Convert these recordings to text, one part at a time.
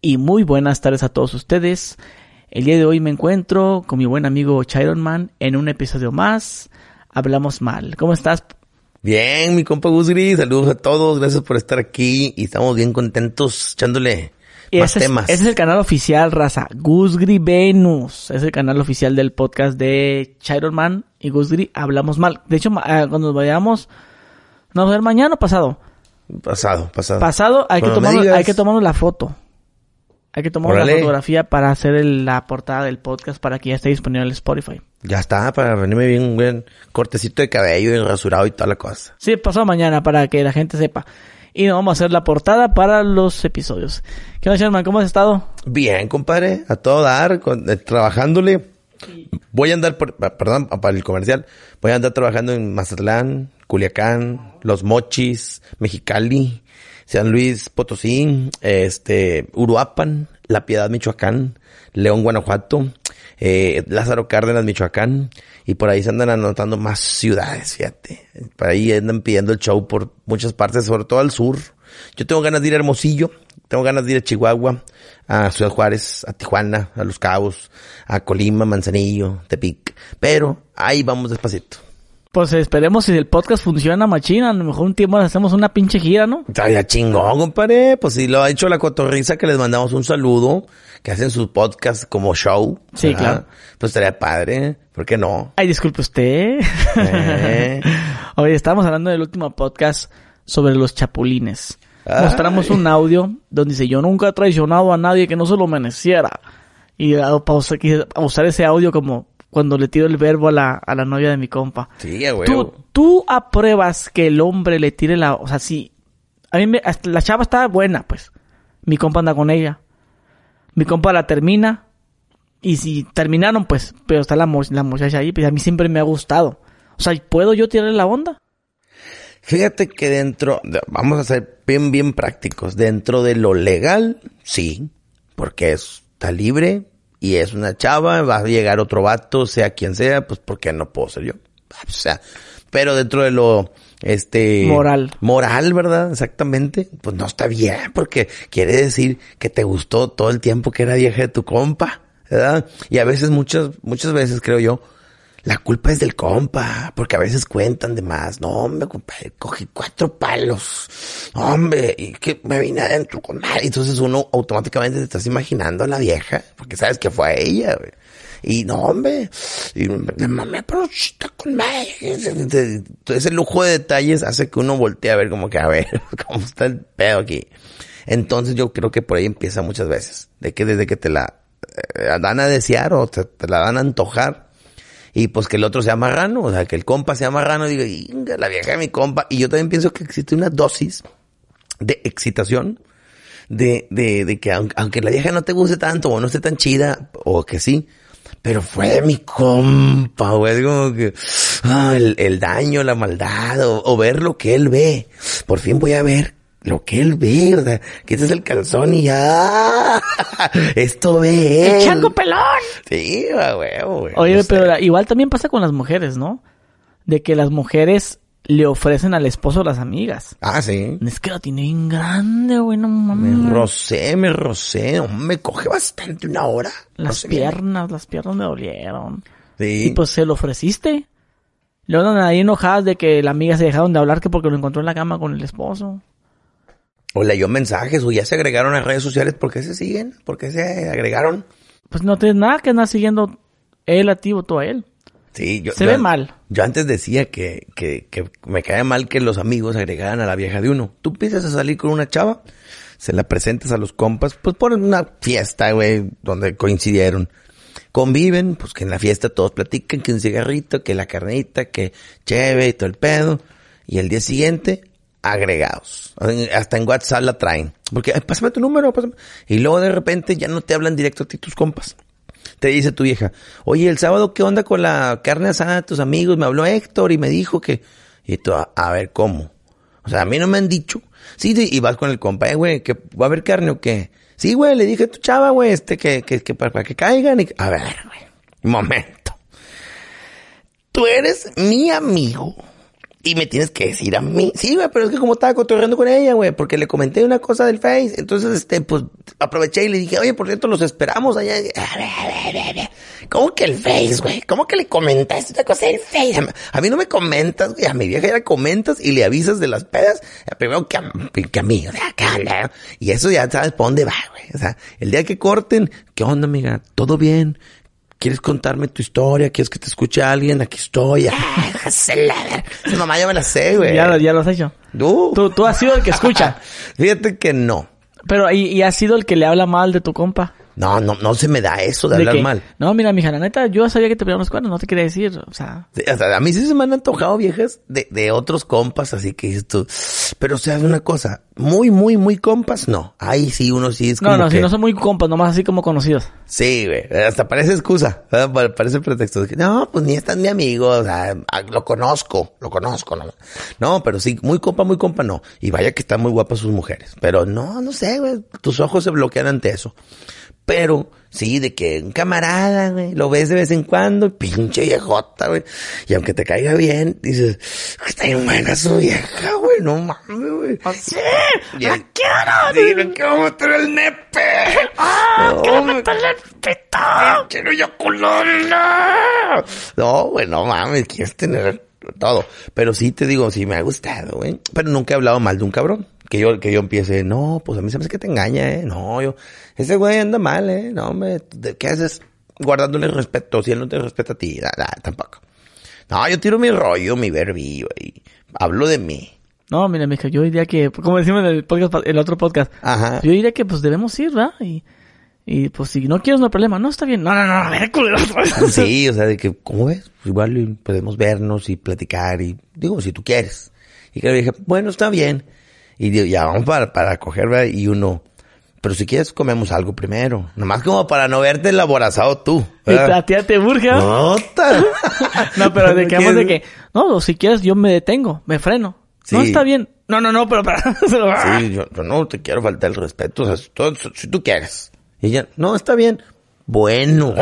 y muy buenas tardes a todos ustedes. El día de hoy me encuentro con mi buen amigo Chiron Man en un episodio más. Hablamos mal. ¿Cómo estás? Bien, mi compa Gusgri, saludos a todos, gracias por estar aquí y estamos bien contentos echándole más ese temas. Es, ese es el canal oficial, raza. Gusgri Venus. Es el canal oficial del podcast de Chiron Man y Gusgri Hablamos mal. De hecho, ah, cuando nos vayamos, no va a ver mañana o pasado. Pasado, pasado. Pasado, hay que, Cuando tomarnos, hay que tomarnos la foto. Hay que tomar la Órale. fotografía para hacer el- la portada del podcast para que ya esté disponible en el Spotify. Ya está, para venirme bien, un buen cortecito de cabello y rasurado y toda la cosa. Sí, pasado mañana para que la gente sepa. Y nos vamos a hacer la portada para los episodios. ¿Qué onda, Sherman? ¿Cómo has estado? Bien, compadre, a todo dar, con- eh, trabajándole. Voy a andar, por, perdón, para el comercial, voy a andar trabajando en Mazatlán, Culiacán, Los Mochis, Mexicali, San Luis Potosí, este, Uruapan, La Piedad, Michoacán, León, Guanajuato, eh, Lázaro Cárdenas, Michoacán, y por ahí se andan anotando más ciudades, fíjate. Por ahí andan pidiendo el show por muchas partes, sobre todo al sur. Yo tengo ganas de ir a Hermosillo, tengo ganas de ir a Chihuahua, a Ciudad Juárez, a Tijuana, a Los Cabos, a Colima, Manzanillo, Tepic. Pero ahí vamos despacito. Pues esperemos si el podcast funciona, machina. A lo mejor un tiempo hacemos una pinche gira, ¿no? Estaría chingón, compadre. Pues si lo ha hecho la cotorriza, que les mandamos un saludo, que hacen sus podcasts como show. Sí, claro. Pues estaría padre. ¿Por qué no? Ay, disculpe usted. Eh. Oye, estábamos hablando del último podcast sobre los chapulines. Ay. Mostramos un audio donde dice, yo nunca he traicionado a nadie que no se lo mereciera. Y ah, pausa- quise usar ese audio como cuando le tiro el verbo a la, a la novia de mi compa. Sí, a ¿Tú, tú apruebas que el hombre le tire la... O sea, si... A mí me, hasta la chava está buena, pues. Mi compa anda con ella. Mi compa la termina. Y si terminaron, pues... Pero está la, la muchacha ahí. Pues a mí siempre me ha gustado. O sea, ¿puedo yo tirarle la onda? Fíjate que dentro, de- vamos a ser bien, bien prácticos. Dentro de lo legal, sí, porque es- está libre y es una chava, va a llegar otro vato, sea quien sea, pues porque no puedo ser yo. O sea, pero dentro de lo, este... Moral. Moral, ¿verdad? Exactamente. Pues no está bien, porque quiere decir que te gustó todo el tiempo que era vieja de tu compa, ¿verdad? Y a veces, muchas, muchas veces creo yo, la culpa es del compa, porque a veces cuentan de más. No, hombre, compadre, cogí cuatro palos. Hombre, y que me vine adentro con madre. Entonces uno automáticamente te estás imaginando a la vieja, porque sabes que fue a ella, güey. Y no, hombre, y me mamé, pero está con madre. Ese lujo de detalles hace que uno voltee a ver como que, a ver, cómo está el pedo aquí. Entonces yo creo que por ahí empieza muchas veces. De que desde que te la eh, dan a desear o te, te la dan a antojar, y pues que el otro sea marrano, o sea, que el compa sea marrano "Inga, la vieja de mi compa. Y yo también pienso que existe una dosis de excitación, de, de, de que aunque, aunque la vieja no te guste tanto o no esté tan chida, o que sí, pero fue mi compa, güey, es como que, ah, el, daño, la maldad, o ver lo que él ve. Por fin voy a ver lo que él ve, o sea, quitas el calzón y ya, esto ve él. ¡El chango pelón! Sí, a huevo, güey. Oye, No pero la- igual también pasa con las mujeres, ¿no? De que las mujeres le ofrecen al esposo a las amigas. Ah, sí. Es que la tiene bien grande, güey, no mames. Me rocé, me rocé. Me coge bastante una hora. Las bien. piernas, las piernas me dolieron. Sí. Y pues se lo ofreciste. Luego andan ahí enojadas de que la amiga se dejaron de hablar que porque lo encontró en la cama con el esposo. O leyó mensajes o ya se agregaron a redes sociales. ¿Por qué se siguen? ¿Por qué se agregaron? Pues no tienes nada que andar siguiendo él a ti o tú a él. Sí, yo. Se yo ve mal. Yo antes decía que, que, que me cae mal que los amigos agregaran a la vieja de uno. Tú empiezas a salir con una chava, se la presentas a los compas, pues por una fiesta, güey, donde coincidieron. Conviven, pues que en la fiesta todos platican, que un cigarrito, que la carnita, que cheve y todo el pedo. Y el día siguiente, agregados. Hasta en WhatsApp la traen. Porque, "Ay, pásame tu número, pásame. Y luego de repente ya no te hablan directo a ti tus compas. Te dice tu vieja, oye, el sábado, ¿qué onda con la carne asada de tus amigos? Me habló Héctor y me dijo que... Y tú, a, ver, ¿cómo? O sea, a mí no me han dicho. Sí, y vas con el compa, eh, güey, que va a haber carne o qué. Sí, güey, le dije a tu chava, güey, este, que, que, que para, que caigan. A ver, güey, momento. Tú eres mi amigo. Y me tienes que decir a mí. Sí, güey, pero es que como estaba cotorreando con ella, güey, porque le comenté una cosa del Face. Entonces, este, pues, aproveché y le dije, oye, por cierto, los esperamos allá. ¿Cómo que el Face, güey? ¿Cómo que le comentaste una cosa del Face? A mí no me comentas, güey. A mi vieja ya comentas y le avisas de las pedas. Primero que a, que a mí, o sea, acá, Y eso ya sabes por dónde va, güey. O sea, el día que corten, ¿qué onda, amiga? ¿Todo bien? ¿Quieres contarme tu historia? ¿Quieres que te escuche alguien? Aquí estoy. ¡Ah, Esa mamá ya me la sé, güey. Ya, ya lo has hecho. Uh. Tú, tú has sido el que escucha. Fíjate que no. Pero, ¿y, ¿y has sido el que le habla mal de tu compa? No, no, no se me da eso de, hablar mal. No, mira, mija, la neta, yo sabía que te pegaban los cuernos, no te quería decir, o sea. Sí, o sea, a mí sí se me han antojado viejas de, de otros compas, así que dices tú. Pero, o sea, una cosa, muy, muy, muy compas, no. Ahí sí, uno sí es como No, no, que... si no son muy compas, nomás así como conocidos. Sí, güey. Hasta parece excusa. ¿verdad? Parece pretexto. No, pues ni es tan mi amigo. O sea, lo conozco. Lo conozco. No, no pero sí, muy compa, muy compa, no. Y vaya que están muy guapas sus mujeres. Pero no, no sé, güey. Tus ojos se bloquean ante eso. Pero, sí, de que un camarada, güey, lo ves de vez en cuando, pinche viejota, güey. Y aunque te caiga bien, dices, está bien buena su vieja, güey, no mames, güey. ¡Sí! Y ¡La quiero! Sí, le quiero meter el nepe. ¡Ah! No, ¡Quiero me- meterle el pito! quiero eyacular. No, güey, no mames, quieres tener todo. Pero sí te digo, sí me ha gustado, güey. Pero nunca he hablado mal de un cabrón. Que yo, que yo empiece, no, pues a mí se me hace que te engaña, eh. No, yo, ese güey anda mal, eh. No, ¿de ¿qué haces guardándole respeto si él no te respeta a ti? Nah, nah, tampoco. No, yo tiro mi rollo, mi verbi, güey. Hablo de mí. No, mira, mija, yo diría que, como decimos en el podcast, el otro podcast, Ajá. yo diría que pues debemos ir, ¿verdad? Y, y pues si no quieres no hay problema, no está bien. No, no, no, a ver, culero. Sí, o sea, de que, ¿cómo ves? Pues igual y podemos vernos y platicar y, digo, si tú quieres. Y que le dije, bueno, está bien. Y digo, ya vamos para, para coger, ¿verdad? Y uno, pero si quieres comemos algo primero. Nomás como para no verte el aborazado tú. Y ¿verdad? a ti ya te urge, ¿verdad? No, No, pero de que vamos de que, no, si quieres yo me detengo, me freno. No está bien. No, no, no, pero para. Sí, yo, yo no te quiero faltar el respeto, o sea, si tú, si tú quieres. Y ella, no, está bien. Bueno.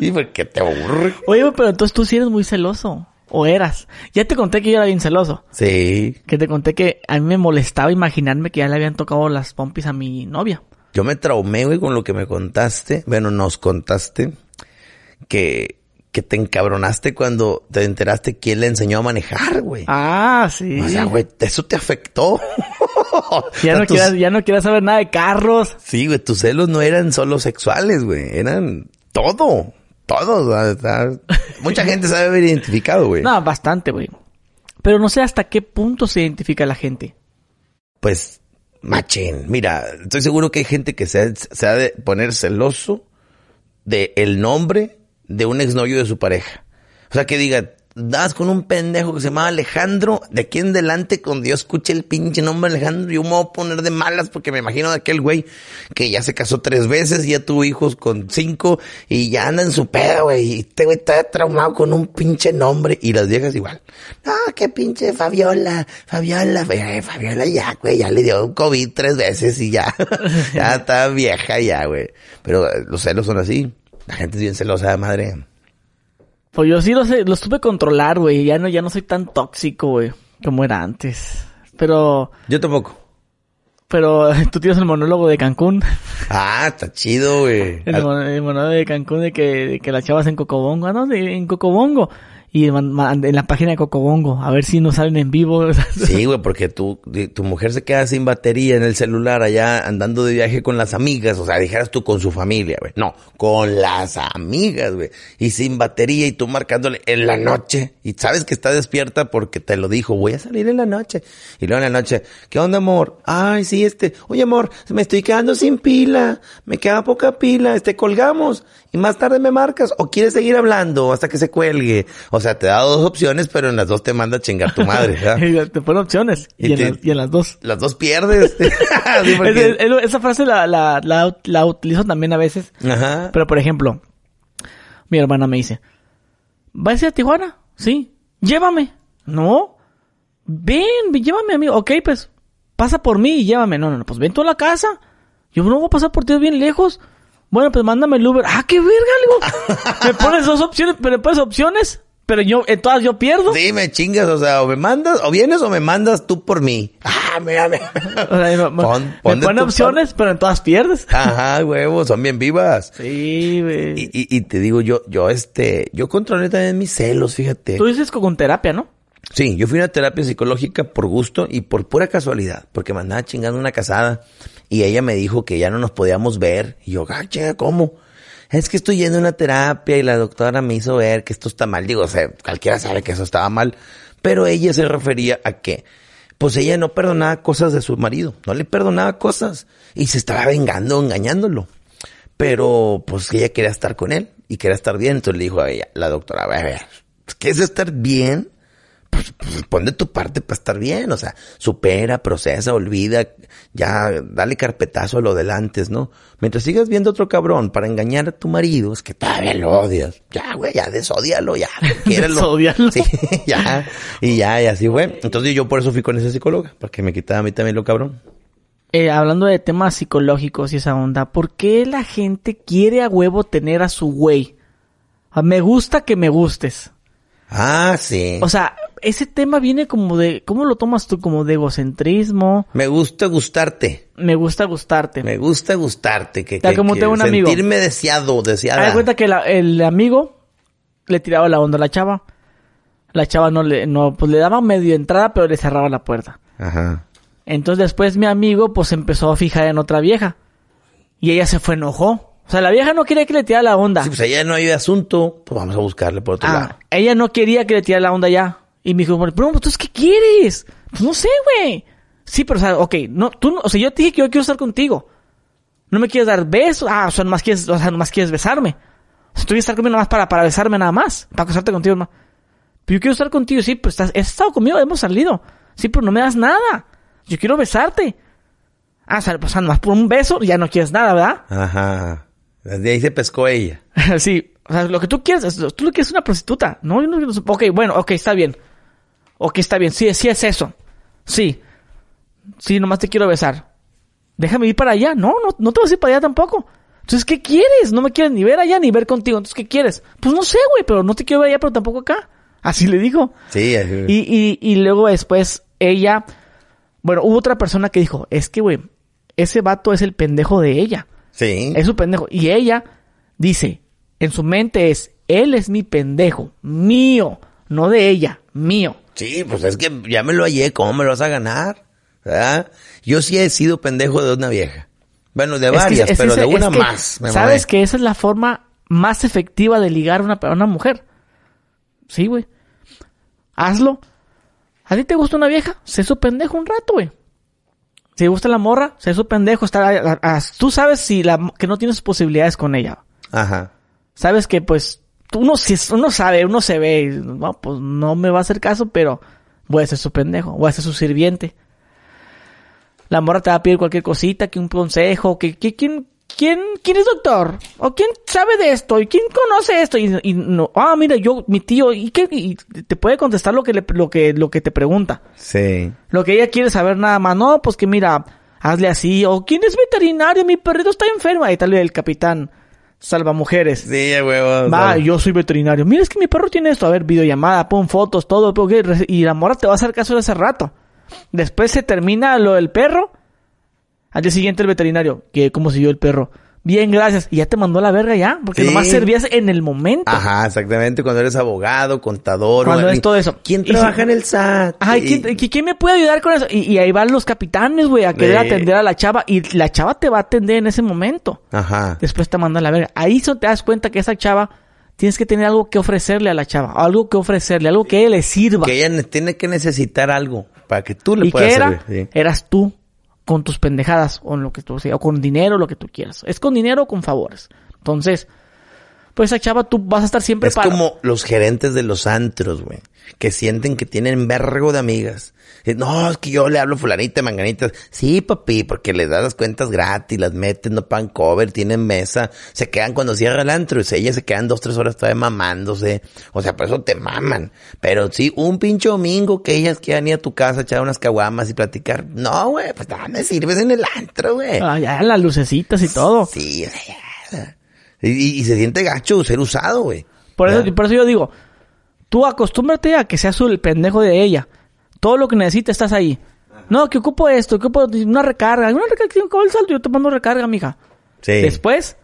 y porque te aburre. Oye, pero entonces tú sí eres muy celoso. O eras. Ya te conté que yo era bien celoso. Sí. Que te conté que a mí me molestaba imaginarme que ya le habían tocado las pompis a mi novia. Yo me traumé, güey, con lo que me contaste. Bueno, nos contaste que, que te encabronaste cuando te enteraste quién le enseñó a manejar, güey. Ah, sí. O sea, güey, eso te afectó. ya, O sea, no tus- quieras, ya no quieras saber nada de carros. Sí, güey, tus celos no eran solo sexuales, güey. Eran todo. Todo. o sea, está- Mucha gente sabe haber identificado, güey. No, bastante, güey. Pero no sé hasta qué punto se identifica la gente. Pues, machín. Mira, estoy seguro que hay gente que se ha, se ha de poner celoso de el nombre de un exnovio de su pareja. O sea, que diga, das con un pendejo que se llama Alejandro, de aquí en adelante, cuando yo escuche el pinche nombre Alejandro, yo me voy a poner de malas porque me imagino de aquel güey que ya se casó tres veces y ya tuvo hijos con cinco y ya anda en su pedo, güey. Y este güey está traumado con un pinche nombre y las viejas igual. No, qué pinche Fabiola, Fabiola, Fabiola ya, güey, ya le dio COVID tres veces y ya, ya está vieja ya, güey. Pero los celos son así. La gente es bien celosa, madre. Pues yo sí lo sé, lo supe controlar, güey. Ya no, ya no soy tan tóxico, güey, como era antes. Pero, Yo tampoco. pero tú tienes el monólogo de Cancún. Ah, está chido, güey. El, mon- el monólogo de Cancún de que, de que las chavas en Cocobongo. Ah, no, de- en Cocobongo. Y en la página de Cocobongo. A ver si nos salen en vivo. Sí, güey, porque tu, tu mujer se queda sin batería en el celular allá andando de viaje con las amigas. O sea, dijeras tú con su familia, güey. No, con las amigas, güey. Y sin batería y tú marcándole en la noche. Y sabes que está despierta porque te lo dijo, voy a salir en la noche. Y luego en la noche, ¿qué onda, amor? Ay, sí, este, oye, amor, me estoy quedando sin pila. Me queda poca pila. Este, colgamos. Y más tarde me marcas. O quieres seguir hablando hasta que se cuelgue. O sea, te da dos opciones, pero en las dos te manda a chingar tu madre, te ponen opciones. Y, Y en las, y en las dos. Las dos pierdes. Sí, porque- Es- es- esa frase la, la, la, la utilizo también a veces. Ajá. Pero por ejemplo, mi hermana me dice, ¿vas a ir a Tijuana? Sí. Llévame. No. Ven, llévame a mí. Ok, pues, pasa por mí y llévame. No, no, no, pues ven tú a la casa. Yo no voy a pasar por ti es bien lejos. Bueno, pues mándame el Uber. Ah, qué verga, digo. Me pones dos opciones, pero me pones opciones Pero yo, en todas yo pierdo. Sí, me chingas, o sea, o me mandas, o vienes o me mandas tú por mí. Ah, mira, mira. O sea, me, Pon- me pon de pone tu opciones, pero en todas pierdes. Ajá, huevos, son bien vivas. Sí, güey. Y, y, y te digo, yo, yo, este, yo controlé también mis celos, fíjate. Tú dices con terapia, ¿no? Sí, yo fui a una terapia psicológica por gusto y por pura casualidad, porque me andaba chingando una casada y ella me dijo que ya no nos podíamos ver. Y yo, ah, ¿cómo? Es que estoy yendo a una terapia y la doctora me hizo ver que esto está mal. Digo, o sea, cualquiera sabe que eso estaba mal, pero ella se refería a que, pues ella no perdonaba cosas de su marido, no le perdonaba cosas y se estaba vengando, engañándolo. Pero, pues ella quería estar con él y quería estar bien. Entonces le dijo a ella, la doctora, a ver, ¿qué es estar bien? Pues, pues, pon de tu parte para estar bien, o sea, supera, procesa, olvida, ya dale carpetazo a lo del antes, ¿no? Mientras sigas viendo otro cabrón para engañar a tu marido, es que todavía lo odias. Ya, güey, ya desódialo, ya, quiérelo. Desódialo. Sí, ya, y ya, y así fue. Entonces yo por eso fui con esa psicóloga, para que me quitara a mí también lo cabrón. Eh, hablando de temas psicológicos y esa onda, ¿por qué la gente quiere a huevo tener a su güey? Ah, Me gusta que me gustes. Ah, sí. O sea, ese tema viene como de, ¿cómo lo tomas tú? Como de egocentrismo. me gusta gustarte. Me gusta gustarte. Me gusta gustarte. Que, que- como que tengo un amigo. Sentirme deseado, deseada. Haz cuenta que la- el amigo le tiraba la onda a la chava. La chava no le, no, pues le daba medio entrada, pero le cerraba la puerta. Ajá. Entonces después mi amigo pues empezó a fijar en otra vieja. Y ella se fue enojó. O sea, la vieja no quería que le tirara la onda. Sí, pues allá no hay asunto, pues vamos a buscarle por otro Ah, lado. ella no quería que le tirara la onda ya. Y me dijo, pero pues, ¿tú qué quieres? Pues no sé, güey. Sí, pero o sea, ok, no, tú, o sea, yo te dije que yo quiero estar contigo. No me quieres dar besos. Ah, o sea, nomás quieres, o sea, nomás quieres besarme. O sea, tú quieres estar conmigo nomás para, para besarme nada más. Para casarte contigo nomás. Pero yo quiero estar contigo, sí, pero estás, has estado conmigo, hemos salido. Sí, pero no me das nada. Yo quiero besarte. Ah, o sea, pues nomás por un beso ya no quieres nada, ¿verdad? Ajá. Desde ahí se pescó ella. sí, o sea, lo que tú quieres, es- tú lo que es una prostituta. No, yo no, no- ok, bueno, ok, está bien. Ok, está bien, sí, sí es eso. Sí. Sí, nomás te quiero besar. Déjame ir para allá. No, no, no te vas a ir para allá tampoco. Entonces, ¿qué quieres? No me quieres ni ver allá ni ver contigo. Entonces, ¿qué quieres? Pues no sé, güey, pero no te quiero ver allá, pero tampoco acá. Así le dijo. Sí, así- Y, y, y luego después ella, bueno, hubo otra persona que dijo, es que, güey, ese vato es el pendejo de ella. sí. Es su pendejo. Y ella dice, en su mente es, él es mi pendejo, mío, no de ella, mío. Sí, pues es que ya me lo hallé, ¿cómo me lo vas a ganar? ¿Verdad? Yo sí he sido pendejo de una vieja. Bueno, de Es que- varias, es pero de una es que más. me Sabes mamé. que esa es la forma más efectiva de ligar a una, a una mujer. Sí, güey. Hazlo. ¿A ti te gusta una vieja? Sé su pendejo un rato, güey. Si te gusta la morra, sé su pendejo. Está, a- a- tú sabes si la, que no tienes posibilidades con ella. Ajá. sabes que pues uno si uno sabe, uno se ve, y, no, pues no me va a hacer caso, pero voy a ser su pendejo, voy a ser su sirviente. La morra te va a pedir cualquier cosita, que un consejo, que, que quién quién quién es doctor o quién sabe de esto y quién conoce esto y, y no, ah, mira, yo mi tío y qué y te puede contestar lo que le, lo que lo que te pregunta. Sí. Lo que ella quiere saber nada más, no, pues que mira, hazle así, o quién es veterinario, mi perrito está enfermo, ahí tal el capitán salva mujeres. Sí, huevo. Va, yo soy veterinario. Mira, es que mi perro tiene esto. A ver, videollamada, pon fotos, todo. Y la morra te va a hacer caso de hace rato. Después se termina lo del perro. Al día siguiente el veterinario. que ¿Cómo siguió el perro? Bien, gracias. Y ya te mandó a la verga ya. Porque Sí. nomás servías en el momento. Ajá, exactamente. Cuando eres abogado, contador. Cuando o- es todo eso. ¿Quién trabaja si- en el SAT? Ay, Y- ¿quién, qui- quién me puede ayudar con eso? Y, y ahí van los capitanes, güey, a querer Sí. atender a la chava. Y la chava te va a atender en ese momento. Ajá. Después te manda la verga. Ahí te das cuenta que esa chava tienes que tener algo que ofrecerle a la chava. Algo que ofrecerle, algo que le sirva. Que ella ne- tiene que necesitar algo para que tú le ¿Y puedas qué era? servir. sí. Eras tú con tus pendejadas o en lo que tú sea, o con dinero, lo que tú quieras. Es con dinero o con favores. Entonces, pues esa chava tú vas a estar siempre Es para como los gerentes de los antros, güey. Que sienten que tienen vergo de amigas. Eh, No, es que yo le hablo fulanita, manganita. Sí, papi, porque les das las cuentas gratis, las meten, no pagan cover, tienen mesa. Se quedan cuando cierra el antro. Y ellas se quedan dos, tres horas todavía mamándose. O sea, por eso te maman. Pero sí, un pinche domingo que ellas quieran ir a tu casa, echar unas caguamas y platicar. No, güey, pues nada, me sirves en el antro, güey. Ah, ya las lucecitas y todo. Sí, o sea, ya. Y, y- se siente gacho ser usado, güey. Por eso, por eso yo digo, Tú acostúmbrate a que seas el pendejo de ella. Todo lo que necesites estás ahí. No, que ocupo esto, que ocupo una recarga. Una recarga, ¿cómo el salto? Yo te mando recarga, mija. Sí. Después,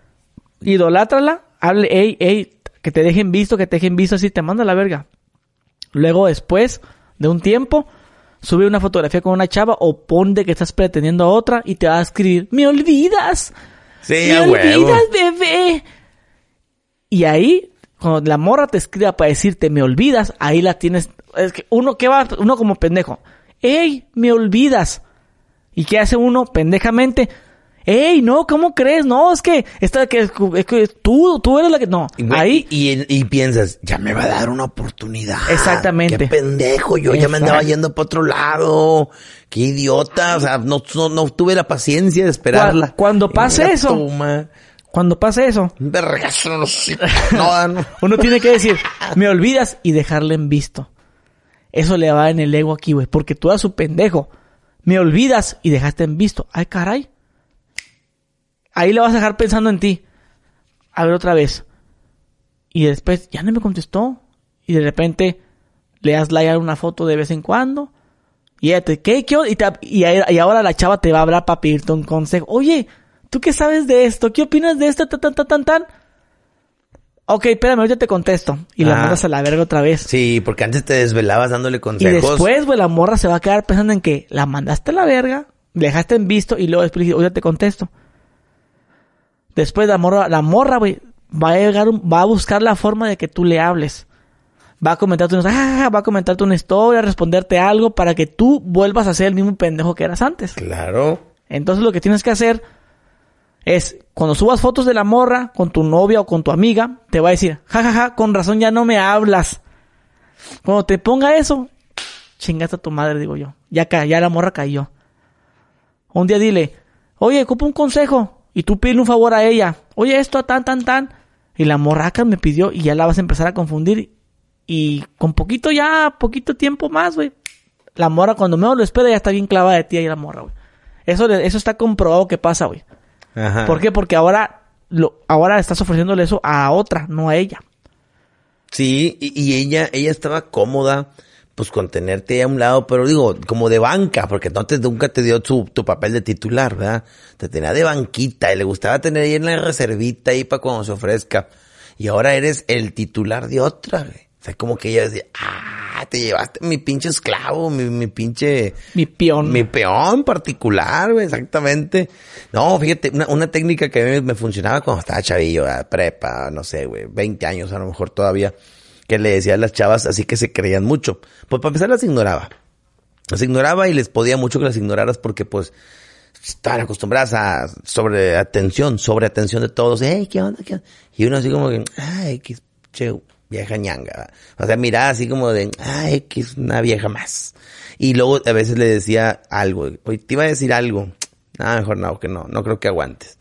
idolátrala, hable, ey, ey, que te dejen visto, que te dejen visto, así te manda la verga. Luego, después de un tiempo, sube una fotografía con una chava o ponte que estás pretendiendo a otra y te va a escribir, me olvidas. Sí, me a huevo. olvidas, bebé. Y ahí, cuando la morra te escriba para decirte, me olvidas, ahí la tienes. Es que uno, ¿qué va? Uno como pendejo. ¡Ey, me olvidas! ¿Y qué hace uno pendejamente? ¡Ey, no! ¿Cómo crees? No, es que, esta, que, es que tú, tú eres la que... No, Y, ahí... y, y piensas, ya me va a dar una oportunidad. Exactamente. Qué pendejo, yo ya me andaba yendo para otro lado. Qué idiota, o sea, no, no, no tuve la paciencia de esperarla. Cu- cuando Y pase eso. toma. Cuando pase eso, vergazo los hocicos. No, no. uno tiene que decir, me olvidas y dejarle en visto. Eso le va en el ego aquí, güey. Porque tú eres su pendejo. Me olvidas y dejaste en visto. Ay, caray. Ahí le vas a dejar pensando en ti. A ver otra vez. Y después ya no me contestó. Y de repente le das like a una foto de vez en cuando. Y ella te, ¿qué? ¿Qué? Y, te- y, y ahora la chava te va a hablar para pedirte un consejo. Oye, ¿tú qué sabes de esto? ¿Qué opinas de esto? Tan, tan, tan, tan, tan. Ok, espérame, ahorita te contesto. Y la Ah. mandas a la verga otra vez. Sí, porque antes te desvelabas dándole Y consejos. después, güey, la morra se va a quedar pensando en que la mandaste a la verga, dejaste en visto y luego después le dijiste, oye, te contesto. Después la morra, la morra, güey, va a llegar, va a buscar la forma de que tú le hables. Va a comentarte una, ah, va a comentarte una historia, responderte algo para que tú vuelvas a ser el mismo pendejo que eras antes. Claro. Entonces lo que tienes que hacer es, cuando subas fotos de la morra con tu novia o con tu amiga, te va a decir, jajaja, con razón ya no me hablas. Cuando te ponga eso, chingaste a tu madre, digo yo. Ya, ya la morra cayó. Un día dile, oye, ocupo un consejo. Y tú pide un favor a ella. Oye, esto, tan, tan, tan. Y la morraca me pidió y ya la vas a empezar a confundir. Y con poquito ya, poquito tiempo más, güey. La morra cuando menos lo espera ya está bien clavada de ti ahí la morra, güey. Eso, eso está comprobado que pasa, güey. Ajá. ¿Por qué? Porque ahora, lo, ahora estás ofreciéndole eso a otra, no a ella. Sí, y, y ella, ella estaba cómoda, pues con tenerte a un lado, pero digo, como de banca, porque entonces nunca te dio tu, tu papel de titular, ¿verdad? Te tenía de banquita y le gustaba tener ahí en la reservita ahí para cuando se ofrezca. Y ahora eres el titular de otra, güey. O sea, como que ella decía, ah, te llevaste mi pinche esclavo, mi, mi pinche... Mi peón. Mi peón particular, güey, exactamente. No, fíjate, una, una técnica que a mí me funcionaba cuando estaba chavillo, ¿verdad? prepa, no sé, güey, 20 años a lo mejor todavía, que le decía a las chavas así que se creían mucho. Pues para empezar las ignoraba. Las ignoraba y les podía mucho que las ignoraras porque pues estaban acostumbradas a sobre atención, sobre atención de todos. Hey, ¿qué onda? ¿Qué onda? Y uno así como que, ay, qué che, vieja ñanga. O sea, miraba así como de, ay, que es una vieja más. Y luego a veces le decía algo, oye, te iba a decir algo. No, mejor no, que no, no creo que aguantes.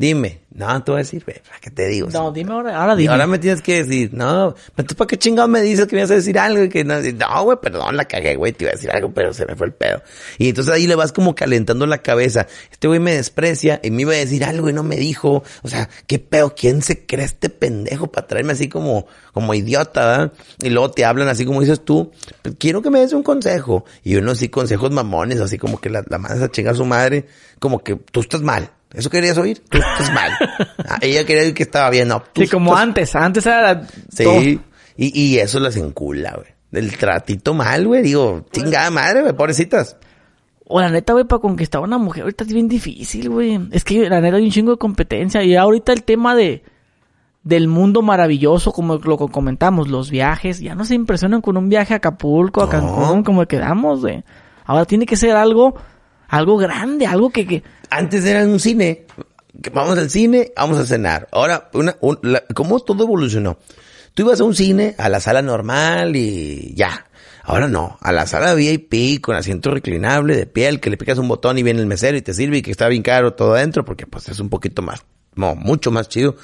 Dime, no, te voy a decir, güey, ¿para qué te digo? No, dime ahora, ahora Y dime. ahora me tienes que decir, no, pero tú para qué chingado me dices que me ibas a decir algo y que no, no, güey, perdón, la cagué, güey, te iba a decir algo, pero se me fue el pedo. Y entonces ahí le vas como calentando la cabeza. Este güey me desprecia y me iba a decir algo y no me dijo. O sea, qué pedo, ¿quién se cree este pendejo para traerme así como, como idiota, ¿verdad? Y luego te hablan así como dices tú, "Pues quiero que me des un consejo. Y uno así consejos mamones, así como que la, la mandas a chingar a su madre, como que tú estás mal. ¿Eso querías oír? Tú estás mal. Ah, ella quería decir que estaba bien, no. tú Sí, como antes. Antes era la- Sí. Y, y eso las encula, güey. Del tratito mal, güey. Digo, chingada madre, güey. Pobrecitas. O la neta, güey, para conquistar a una mujer ahorita es bien difícil, güey. Es que la neta hay un chingo de competencia. Y ahorita el tema de del mundo maravilloso, como lo comentamos, los viajes, ya no se impresionan con un viaje a Acapulco, a No. Cancún, como quedamos, güey. Ahora tiene que ser algo, algo grande, algo que, que Antes era un cine. Vamos al cine, vamos a cenar. Ahora, una, un- la- ¿cómo todo evolucionó? Tú ibas a un cine, a la sala normal y ya. Ahora no, a la sala VIP con asiento reclinable de piel, que le picas un botón y viene el mesero y te sirve y que está bien caro todo adentro porque pues es un poquito más no, mucho más chido.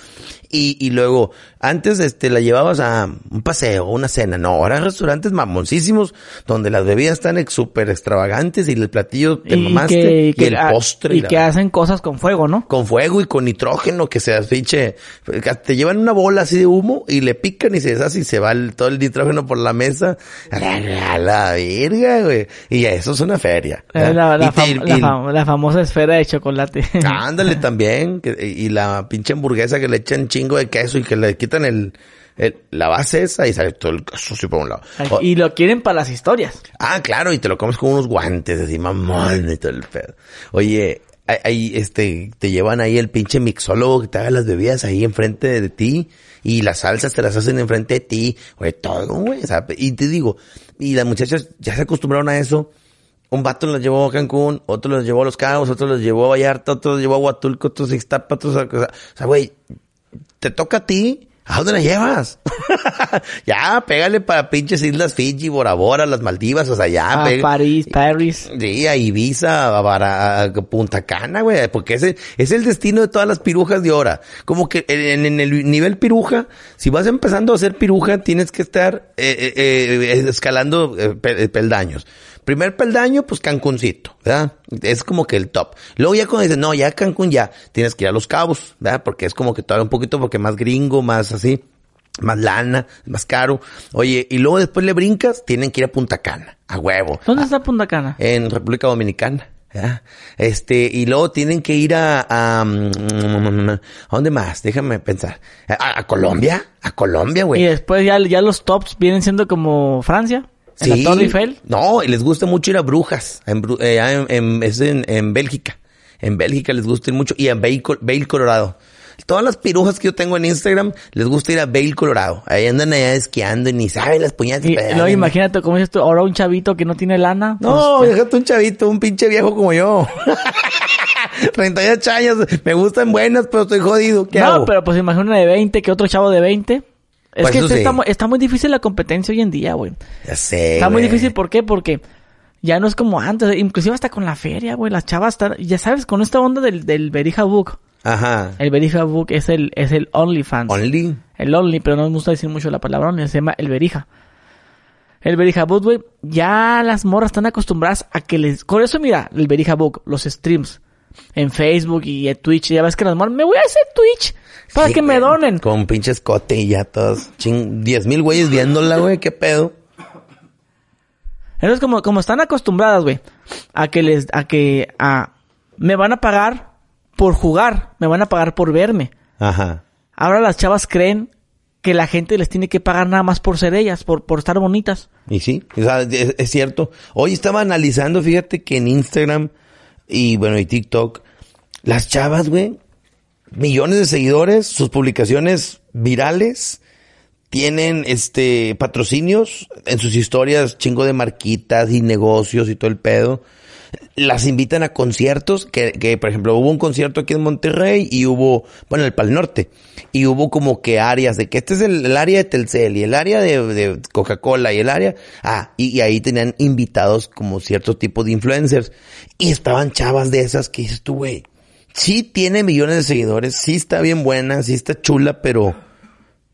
Y, y luego, antes este, la llevabas a un paseo, una cena. No, ahora restaurantes mamoncísimos donde las bebidas están ex- súper extravagantes y el platillo te mamaste y, que- el ah, postre. Y la- que hacen cosas con fuego, ¿no? con fuego y con nitrógeno que se asfiche. Te llevan una bola así de humo y le pican y se deshace y se va el- todo el nitrógeno por la mesa. A la, la verga, güey. Y eso es una feria. La, Y te- y- fam- la famosa esfera de chocolate. Ándale también. que- y la pinche hamburguesa que le echan chingo de queso y que le quitan el, el- la base esa y sale todo el queso así por un lado. O- y lo quieren para las historias. Ah, claro, y te lo comes con unos guantes, así, mamón, y todo el pedo. Oye, ahí- este, te llevan ahí el pinche mixólogo que te haga las bebidas ahí enfrente de, ti, y las salsas te las hacen enfrente de ti, güey, todo, güey, o sea, y te digo, y las muchachas ya se acostumbraron a eso, un vato los llevó a Cancún, otro los llevó a Los Cabos, otro los llevó a Vallarta, otro los llevó a Huatulco, otros a Ixtapa, otros a... O sea, güey, te toca a ti. ¿A dónde la llevas? ya, pégale para pinches islas Fiji, Bora Bora, las Maldivas, o sea, ya. a pega- París, Paris. Sí, a Ibiza, a, Bara- a Punta Cana, güey, porque ese es el destino de todas las pirujas de ahora. Como que en, en el nivel piruja, si vas empezando a hacer piruja, tienes que estar eh, eh, eh, escalando eh, pe- peldaños. Primer peldaño, pues Cancuncito, ¿verdad? Es como que el top. Luego ya cuando dices, no, ya Cancún ya, tienes que ir a Los Cabos, ¿verdad? Porque es como que todavía un poquito, porque más gringo, más así, más lana, más caro. Oye, y luego después le brincas, tienen que ir a Punta Cana, a huevo ¿Dónde está Punta Cana? en República Dominicana. ¿ya? Este, y luego tienen que ir a, a, mm, ¿a dónde más? Déjame pensar. A, a Colombia, a Colombia, Y güey. después ya, ya los tops vienen siendo como Francia. En Sí. la Torre Eiffel. No, y les gusta mucho ir a Brujas, en, eh, en, en- es en, en Bélgica. En Bélgica les gusta ir mucho y a Vail, Colorado. Todas las pirujas que yo tengo en Instagram les gusta ir a Vail, Colorado. Ahí andan allá esquiando y ni saben las puñetas. Y pedales. luego imagínate, como dices tú, ahora un chavito que no tiene lana. No, pues, déjate un chavito, un pinche viejo como yo. 38 años, me gustan buenas, pero estoy jodido. ¿Qué no, hago? pero pues imagina una de 20 que otro chavo de 20. Es Pues que está, sí. está mu- está muy difícil la competencia hoy en día, güey. Ya sé. Está muy difícil, ¿por qué? Porque ya no es como antes, inclusive hasta con la feria, güey, las chavas están, ya sabes, con esta onda del, del Berija Book. Ajá. El Berija Book es el, es el OnlyFans. Only. El Only, pero no me gusta decir mucho la palabra Only, se llama el Berija. El Berija Book, güey, ya las morras están acostumbradas a que les... Con eso, mira, el Berija Book, los streams en Facebook y en Twitch, ya ves que las me voy a hacer Twitch para Sí, que me donen. Con pinche escote y ya todos. Ching, 10 mil güeyes viéndola, güey. ¿Qué pedo? Entonces, como, como están acostumbradas, güey, a que les, a que, a, me van a pagar por jugar, me van a pagar por verme. Ajá. Ahora las chavas creen que la gente les tiene que pagar nada más por ser ellas, por, por estar bonitas. Y sí, o sea, es, es cierto. Hoy estaba analizando, fíjate que en Instagram y bueno, y TikTok, las chavas, güey, millones de seguidores, sus publicaciones virales, tienen este patrocinios en sus historias, chingo de marquitas y negocios y todo el pedo. Las invitan a conciertos, que, que por ejemplo hubo un concierto aquí en Monterrey y hubo, bueno, el Pal Norte, y hubo como que áreas de que este es el, área de Telcel y el área de, Coca-Cola y el área, ah, y, y ahí tenían invitados como cierto tipo de influencers. Y estaban chavas de esas que dices tú, güey, sí tiene millones de seguidores, sí está bien buena, sí está chula, pero,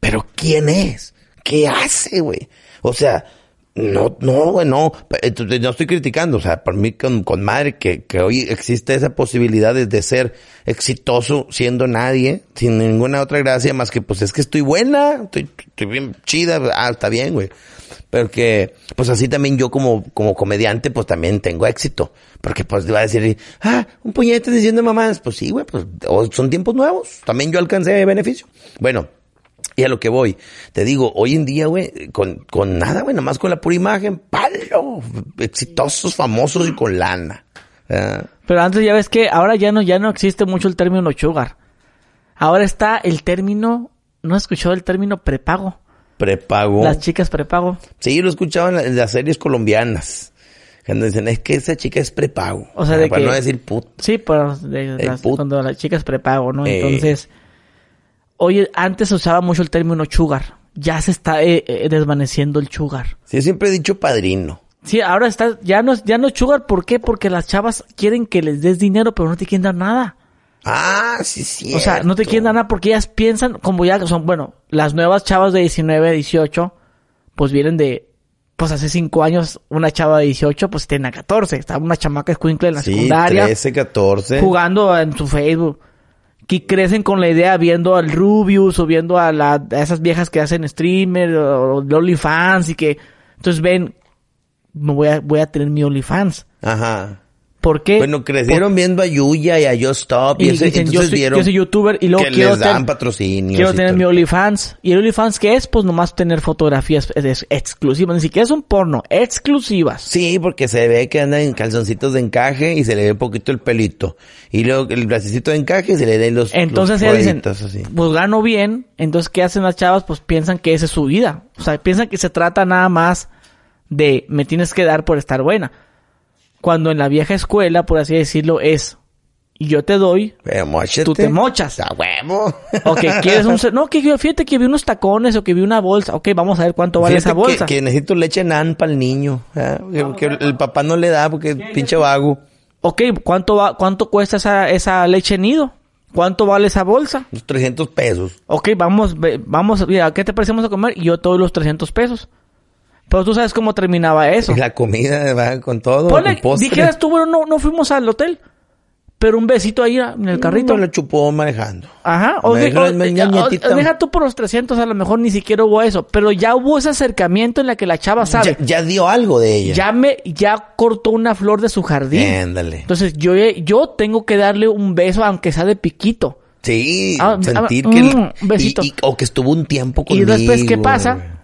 pero ¿quién es? ¿Qué hace, güey? O sea, no, no, güey, no. Entonces, no estoy criticando, o sea, por mí con, con madre que, que hoy existe esa posibilidad de, de ser exitoso siendo nadie, sin ninguna otra gracia más que pues es que estoy buena, estoy, estoy bien chida, ah, está bien, güey. Pero que, pues así también yo como, como comediante, pues también tengo éxito. Porque pues va a decir, ah, un puñete diciendo mamás, pues sí, güey, pues son tiempos nuevos. También yo alcancé beneficio. Bueno, y a lo que voy, te digo, hoy en día, güey, con, con nada, güey, nada más con la pura imagen, palo, exitosos, famosos y con lana. Ah, Pero antes ya ves que ahora ya no, ya no existe mucho el término sugar. Ahora está el término, no he escuchado el término prepago. prepago. Las chicas prepago. Sí, lo en, la- en las series colombianas. Cuando dicen, es que esa chica es prepago. O sea, Ah, de para que- no decir put. Sí, pero de El las- put- cuando las chicas prepago, ¿no? Eh. Entonces, oye, antes se usaba mucho el término sugar. Ya se está eh, eh, desvaneciendo el sugar. Sí, yo siempre he dicho padrino. Sí, ahora está, ya no, es- ya no es sugar, ¿por qué? Porque las chavas quieren que les des dinero, pero no te quieren dar nada. Ah, sí, sí. O sea, no te quieren dar nada porque ellas piensan, como ya son, bueno, las nuevas chavas de 19, 18, pues vienen de, pues hace 5 años, una chava de 18, pues tiene 14. Estaba una chamaca escuincle en la Sí, secundaria. 13, 14. Jugando en su Facebook. Que crecen con la idea viendo al Rubius o viendo a, la, a esas viejas que hacen streamer o, o OnlyFans y que, entonces ven, me voy a, voy a tener mi OnlyFans. Ajá. ¿Por qué? Bueno, crecieron viendo a Yuya y a Yo Stop y, Y ese- dicen, yo entonces soy- vieron yo soy youtuber y luego que quiero les dan ten- patrocinios. Quiero y tener todo. mi OnlyFans. ¿Y el OnlyFans qué es? Pues nomás tener fotografías es- exclusivas. Ni siquiera es un porno. Exclusivas. Sí, porque se ve que anda en calzoncitos de encaje y se le ve un poquito el pelito. Y luego el bracecito de encaje se le den los Entonces los ellas dicen, así. pues gano bien. Entonces, ¿qué hacen las chavas? Pues piensan que esa es su vida. O sea, piensan que se trata nada más de me tienes que dar por estar buena. Cuando en la vieja escuela, por así decirlo, es y yo te doy, móchate. tú te mochas. A huevo. O que quieres un... No, que fíjate que vi unos tacones o que vi una bolsa. Ok, vamos a ver cuánto vale Fíjate esa bolsa. Que, que necesito leche nan para el niño. ¿eh? Que, que el papá no le da porque es pinche vago. Ok, ¿cuánto va, cuánto cuesta esa, esa leche nido? ¿Cuánto vale esa bolsa? Los 300 pesos. Ok, vamos, vamos, mira, ¿qué te parecemos a comer? Y yo te doy los 300 pesos. Pero tú sabes cómo terminaba eso. Y la comida con todo. Ponle, con dijeras tú, bueno, no, no fuimos al hotel. Pero un besito ahí en el carrito. No lo chupó manejando. Ajá. O, de- o- o- deja tú por los 300, a lo mejor ni siquiera hubo eso. Pero ya hubo ese acercamiento en la que la chava sabe. Ya, ya dio algo de ella. Ya me, ya cortó una flor de su jardín. Ándale. Entonces yo, yo tengo que darle un beso aunque sea de piquito. Sí, Ah, sentir ah, que... mm, un besito. y- y- o que estuvo un tiempo Y conmigo. después, ¿qué pasa?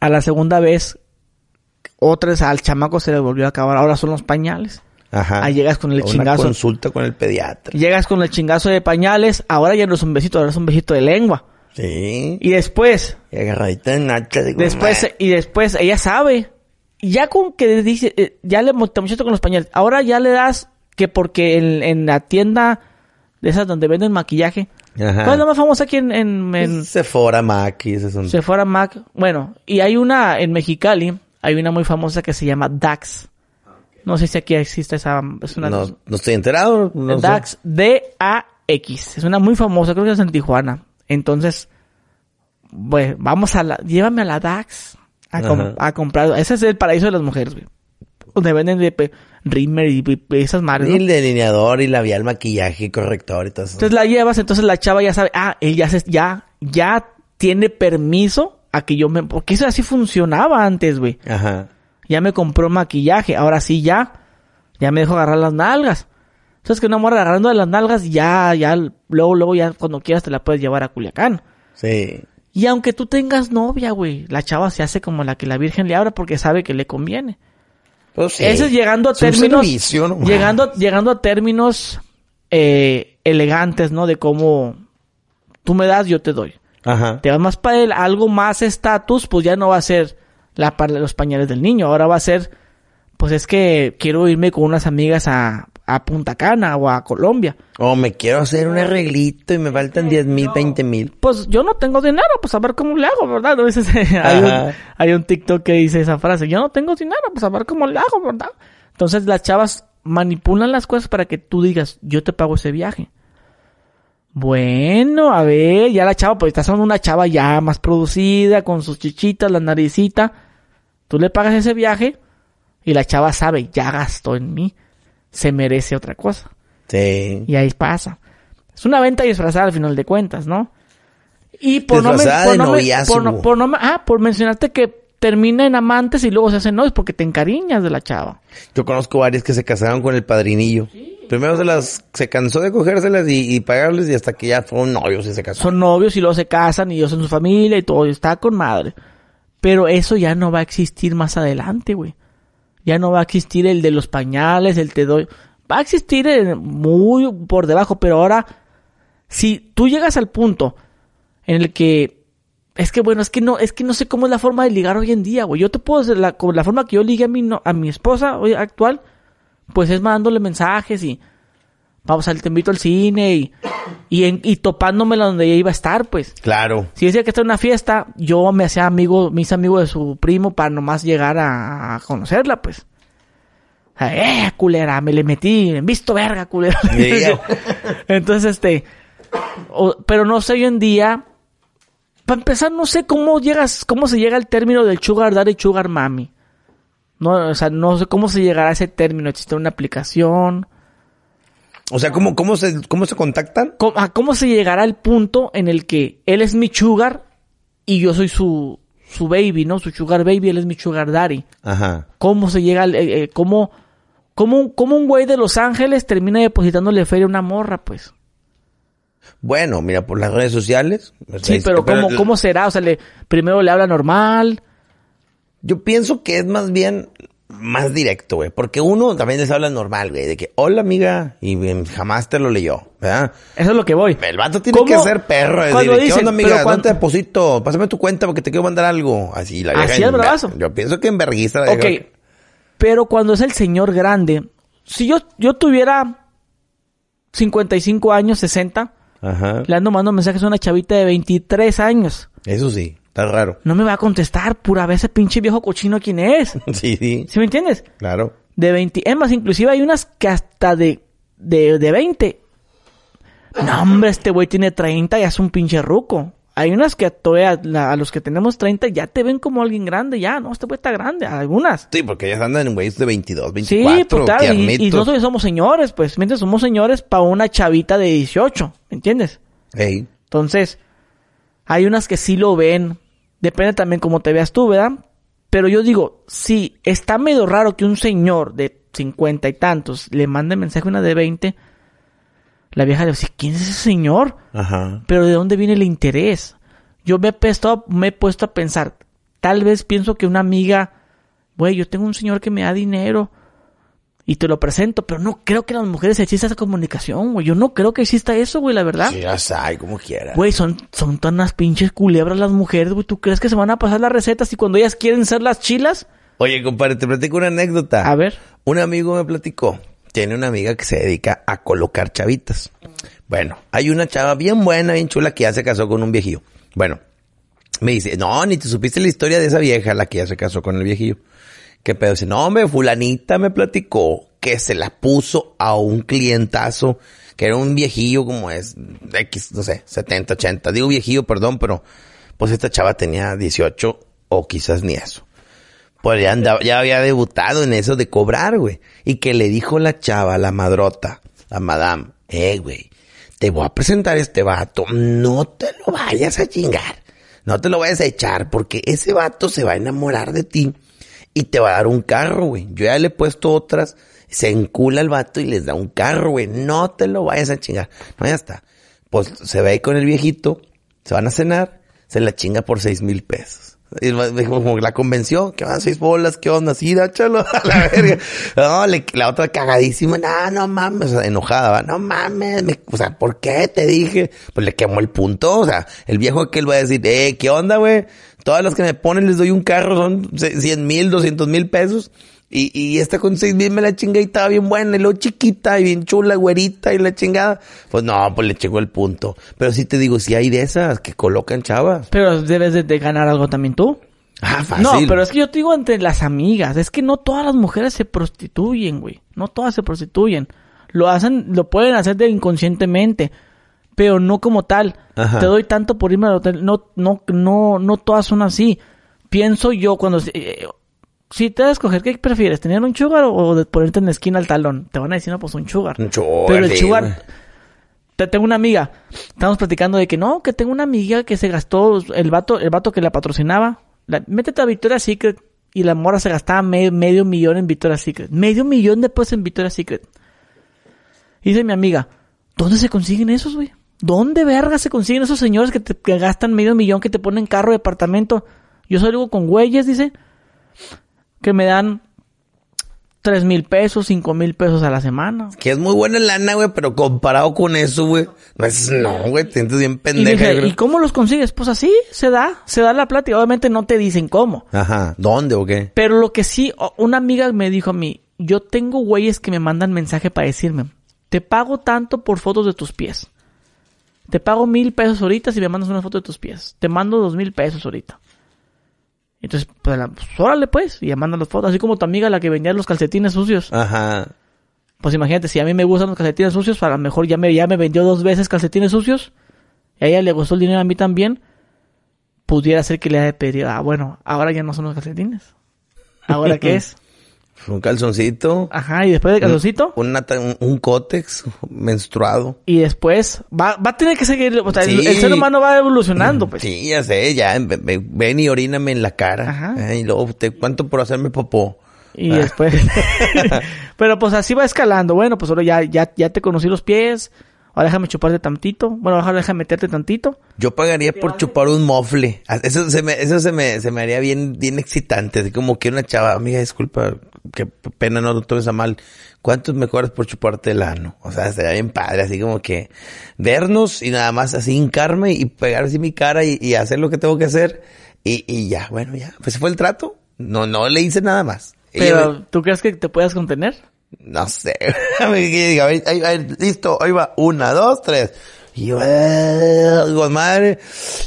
A la segunda vez, otra vez al chamaco se le volvió a acabar. Ahora son los pañales. Ajá. Ahí llegas con el Una chingazo. consulta con el pediatra. Llegas con el chingazo de pañales. Ahora ya no es un besito, ahora es un besito de lengua. Sí. Y después, Y agarradita de nacha. digo, después, y después ella sabe. Ya con que dice, eh, ya le mo- te muchacho con los pañales. Ahora ya le das que porque en, en la tienda de esas donde venden maquillaje. Ajá. ¿Cuál es la más famosa aquí en, en, en Sephora, Mac y esas son... se fuera Mac? Bueno, y hay una en Mexicali, hay una muy famosa que se llama Dax. No sé si aquí existe esa, es una No, no estoy enterado. No sé. Dax, D-A-X. Es una muy famosa, creo que es en Tijuana. Entonces, pues, vamos a la, llévame a la Dax a, com- Ajá. a comprar. Ese es el paraíso de las mujeres, güey. Donde venden de Rimmer y, y esas madres, Y el delineador y labial, maquillaje, corrector y todo eso. Entonces la llevas, entonces la chava ya sabe, ah, él ya se, ya, ya tiene permiso a que yo me, porque eso así funcionaba antes, güey. Ajá. Ya me compró maquillaje, ahora sí ya, ya me dejo agarrar las nalgas. Entonces que una morra agarrando de las nalgas, ya, ya, luego, luego ya cuando quieras te la puedes llevar a Culiacán. Sí. Y aunque tú tengas novia, güey, la chava se hace como la que la Virgen le abra porque sabe que le conviene. Pues sí. Ese es llegando a Es términos, servicio, no llegando, llegando a términos eh, elegantes, ¿no? De cómo tú me das, yo te doy. Ajá. Te vas más para el algo más estatus, pues ya no va a ser la para los pañales del niño, ahora va a ser, pues es que quiero irme con unas amigas a, a Punta Cana o a Colombia. O me quiero hacer un arreglito y me faltan 10 mil, 20 mil. Pues yo no tengo dinero, pues a ver cómo le hago, ¿verdad? A veces hay, un, hay un TikTok que dice esa frase, yo no tengo dinero, pues a ver cómo le hago, ¿verdad? Entonces las chavas manipulan las cosas para que tú digas, yo te pago ese viaje. Bueno, a ver, ya la chava, pues estás son una chava ya más producida, con sus chichitas, la naricita. Tú le pagas ese viaje y la chava sabe, ya gastó en mí, se merece otra cosa. Sí. Y ahí pasa. Es una venta disfrazada al final de cuentas, ¿no? Y por no, Disfrazada por de no men- noviazgo. por no- por no men- ah, por mencionarte que termina en amantes y luego se hacen novios porque te encariñas de la chava. Yo conozco varias que se casaron con el padrinillo. Primero se las, se cansó de cogérselas y, y pagarles y hasta que ya fueron novios y se casaron. Son novios y luego se casan y ellos en su familia y todo, y está con madre. Pero eso ya no va a existir más adelante, güey. Ya no va a existir el de los pañales, el te doy. Va a existir eh, muy por debajo, pero ahora, si tú llegas al punto en el que es que bueno, es que no, es que no sé cómo es la forma de ligar hoy en día, güey. Yo te puedo decir la, con la forma que yo ligué a mi no- a mi esposa hoy actual, pues es mandándole mensajes y vamos al te invito al cine y y, en- y topándomela donde ella iba a estar, pues. Claro. Si decía que está en una fiesta, yo me hacía amigo, mis amigos de su primo para nomás llegar a, a conocerla, pues. Eh, culera, me le metí, visto verga, culera. Entonces, este, o- pero no sé hoy en día, para empezar, no sé cómo llegas, cómo se llega al término del sugar daddy y sugar mami. No, o sea, no sé cómo se llegará a ese término. ¿Existe una aplicación? O sea, ¿cómo, cómo, se, ¿cómo se contactan? ¿Cómo, a cómo se llegará al punto en el que él es mi sugar y yo soy su, su baby, ¿no? Su sugar baby, él es mi sugar daddy. Ajá. ¿Cómo se llega, al- eh, eh, cómo, cómo, un- cómo un güey de Los Ángeles termina depositándole feria a una morra, pues? Bueno, mira, por las redes sociales. Sí, pero ¿cómo, cómo será? O sea, le, primero le habla normal. Yo pienso que es más bien más directo, güey. Porque uno también les habla normal, güey. De que, hola, amiga. Y mm, jamás te lo leyó, ¿verdad? Eso es lo que voy. El vato tiene ¿Cómo? que ser perro. Es decir, ¿qué dicen, onda, amiga? cuando- ¿Dónde te deposito? Pásame tu cuenta porque te quiero mandar algo. Así, la Así es bravazo. Yo pienso que en verguista la Ok, pero cuando es el señor grande, si yo, yo tuviera 55 años, 60, Ajá. le ando mandando mensajes a una chavita de 23 años. Eso sí, está raro. No me va a contestar, pura vez ese pinche viejo cochino quién es. Sí, sí, ¿Sí me entiendes? claro. De 20. Es más, inclusive hay unas que hasta de, de, de 20. No, hombre, este güey tiene 30 y es un pinche ruco. Hay unas que todavía, la- a los que tenemos 30 ya te ven como alguien grande, ya, no, este güey está grande, algunas. Sí, porque ellas andan en güeyes de 22, Sí, 24, pues claro, y, y nosotros somos señores, pues, ¿me entiendes? Somos señores para una chavita de 18, ¿me entiendes? Ey, Entonces, hay unas que sí lo ven, depende también cómo te veas tú, ¿verdad? Pero yo digo, si está medio raro que un señor de 50 y tantos le mande mensaje a una de 20, la vieja le dice, ¿quién es ese señor? Ajá. Pero ¿de dónde viene el interés? Yo me he puesto, me he puesto a pensar, tal vez pienso que una amiga, güey, yo tengo un señor que me da dinero y te lo presento, pero no creo que en las mujeres exista esa comunicación, güey. Yo no creo que exista eso, güey, la verdad. Sí, ya sabe, como quiera. Güey, son, son tan unas pinches culebras las mujeres, güey. ¿Tú crees que se van a pasar las recetas y cuando ellas quieren ser las chilas? Oye, compadre, te platico una anécdota. A ver. Un amigo me platicó. Tiene una amiga que se dedica a colocar chavitas. Bueno, hay una chava bien buena, bien chula, que ya se casó con un viejillo. Bueno, me dice, no, ni te supiste la historia de esa vieja, la que ya se casó con el viejillo. ¿Qué pedo? Dice, no, hombre, fulanita me platicó que se la puso a un clientazo, que era un viejillo como es, X, no sé, 70, 80. Digo viejillo, perdón, pero pues esta chava tenía 18 o quizás ni eso. Pues ya, ya había debutado en eso de cobrar, güey. Y que le dijo la chava, la madrota, la madame, eh, güey, te voy a presentar este vato, no te lo vayas a chingar, no te lo vayas a echar, porque ese vato se va a enamorar de ti y te va a dar un carro, güey. Yo ya le he puesto otras, se encula el vato y les da un carro, güey, no te lo vayas a chingar. No, ya está. Pues se ve ahí con el viejito, se van a cenar, se la chinga por seis mil pesos. Y va- como la convenció, que van seis bolas, qué onda, sí, dáchalo a la verga. No, le- la otra cagadísima, no, no mames, o sea, enojada, va, no mames, me- o sea, ¿por qué te dije? Pues le quemó el punto, o sea, el viejo aquel va a decir, eh, ¿qué onda, güey? Todas las que me ponen les doy un carro, son ce- cien mil, doscientos mil pesos. Y, y esta con seis mil me la chinga y estaba bien buena, y luego chiquita y bien chula, güerita y la chingada. Pues no, pues le llegó el punto. Pero sí te digo, si hay de esas que colocan chavas. Pero debes de, de ganar algo también tú. Ah, fácil. No, pero es que yo te digo entre las amigas. Es que no todas las mujeres se prostituyen, güey. No todas se prostituyen. Lo hacen, lo pueden hacer de inconscientemente. Pero no como tal. Ajá. Te doy tanto por irme al hotel. No, no, no, no todas son así. Pienso yo cuando... eh, si te vas a escoger, ¿qué prefieres? ¿Tener un sugar o de ponerte en la esquina al talón? Te van a decir, no, pues un sugar. Un sugar, Pero el sugar... Te tengo una amiga. Estamos platicando de que no, que tengo una amiga que se gastó el vato, el vato que la patrocinaba. La, métete a Victoria's Secret y la mora se gastaba me- medio millón en Victoria's Secret. Medio millón después en Victoria's Secret. Y dice mi amiga, ¿dónde se consiguen esos, güey? ¿Dónde verga se consiguen esos señores que, te, que gastan medio millón, que te ponen carro, departamento? Yo salgo con güeyes, dice, que me dan tres mil pesos, cinco mil pesos a la semana. Que es muy buena lana, güey, pero comparado con eso, güey, no es, no, güey, te sientes bien Y pendeja. güey. ¿y cómo los consigues? Pues así, se da, se da la plática. Obviamente no te dicen cómo. Ajá, ¿dónde o qué? Pero lo que sí, una amiga me dijo a mí, yo tengo güeyes que me mandan mensaje para decirme, te pago tanto por fotos de tus pies. Te pago mil pesos ahorita si me mandas una foto de tus pies. Te mando dos mil pesos ahorita. Entonces, pues, la- pues, órale pues, y ya mandan las fotos. Así como tu amiga la que vendía los calcetines sucios. Ajá. Pues imagínate, si a mí me gustan los calcetines sucios, a lo mejor ya me, ya me vendió dos veces calcetines sucios. Y a ella le gustó el dinero a mí también. Pudiera ser que le haya pedido, ah, bueno, ahora ya no son los calcetines. ¿Ahora qué es? Un calzoncito. Ajá, y después del calzoncito. una un, un cótex menstruado. Y después va, va a tener que seguir, o sea, el- Sí. el, ser humano va evolucionando, pues. Sí, ya sé, ya. ve- ve- Ven y oríname en la cara. Ajá. Eh, y luego te cuánto por hacerme popó. Y Ah. después. Pero pues así va escalando. Bueno, pues ahora ya, ya, ya te conocí los pies. Ahora déjame chuparte tantito. Bueno, ahora déjame meterte tantito. Yo pagaría por chupar un mofle. Ah, Eso se me, eso se me, se me haría bien, bien excitante. Así como que una chava, amiga, disculpa, qué pena, no lo tomes a mal. ¿Cuántos me cobras por chuparte el ano? O sea, sería bien padre, así como que vernos y nada más así hincarme y pegar así mi cara y, y hacer lo que tengo que hacer. Y, y ya, bueno, ya. Pues fue el trato. No, no le hice nada más. Pero, ¿tú crees que te puedas contener? no sé. diga, listo, ahí va. Una, dos, tres. Y yo, eh, madre,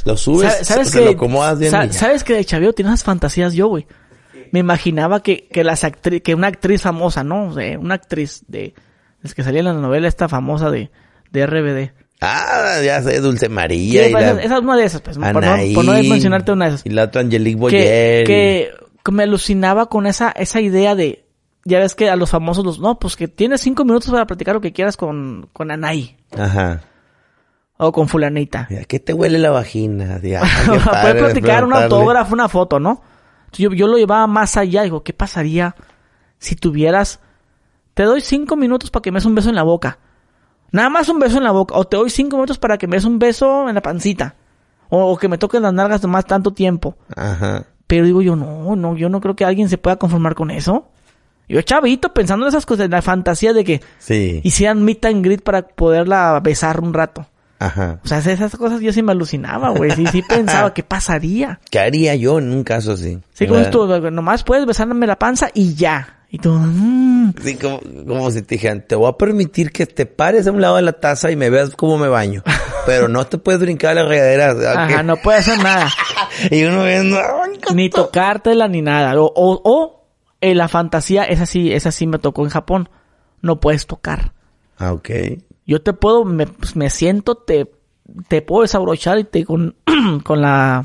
lo subes, Sa- ¿Sabes se que, lo acomodas bien. sa- y ya. ¿Sabes que de chaveo tenía esas fantasías yo, güey? Me imaginaba que, que las actri que una actriz famosa, ¿no? O sea, una actriz de, es que salía en la novela esta famosa de, de RBD. Ah, ya sé, Dulce María. Sí, y la esa, es una de esas, pues, por no, por no mencionarte una de esas. Y la otra Angelique que, Boyer. que, que me alucinaba con esa, esa idea de, ya ves que a los famosos los, no, pues que tienes cinco minutos para platicar lo que quieras con, con Anaí Ajá. o con fulanita. ¿qué te huele la vagina? Puedes platicar un autógrafo, una foto, ¿no? Entonces, Yo, yo lo llevaba más allá, digo, ¿qué pasaría si tuvieras, te doy cinco minutos para que me des un beso en la boca? Nada más un beso en la boca, o te doy cinco minutos para que me des un beso en la pancita, o, o que me toquen las nalgas más tanto tiempo. Ajá. Pero digo yo, no, no, yo no creo que alguien se pueda conformar con eso. Yo chavito pensando en esas cosas, en la fantasía de que Sí. hicieran meet and greet para poderla besar un rato. Ajá. O sea, esas cosas yo sí me alucinaba, güey. Sí, sí pensaba, ¿qué pasaría? ¿Qué haría yo en un caso así? Sí, como tú, nomás puedes besarme la panza y ya. Y tú, mm. Sí, como, como si te dijeran, te voy a permitir que te pares a un lado de la taza y me veas cómo me baño. Pero no te puedes brincar a la regadera. ajá, no puedes hacer nada. Y uno viendo, "Ay, ni tocártela ni nada. O, o, o eh, la fantasía, esa sí, esa sí me tocó en Japón. No puedes tocar. Ah, ok. Yo te puedo, me, me siento, te, te puedo desabrochar y te con, con la,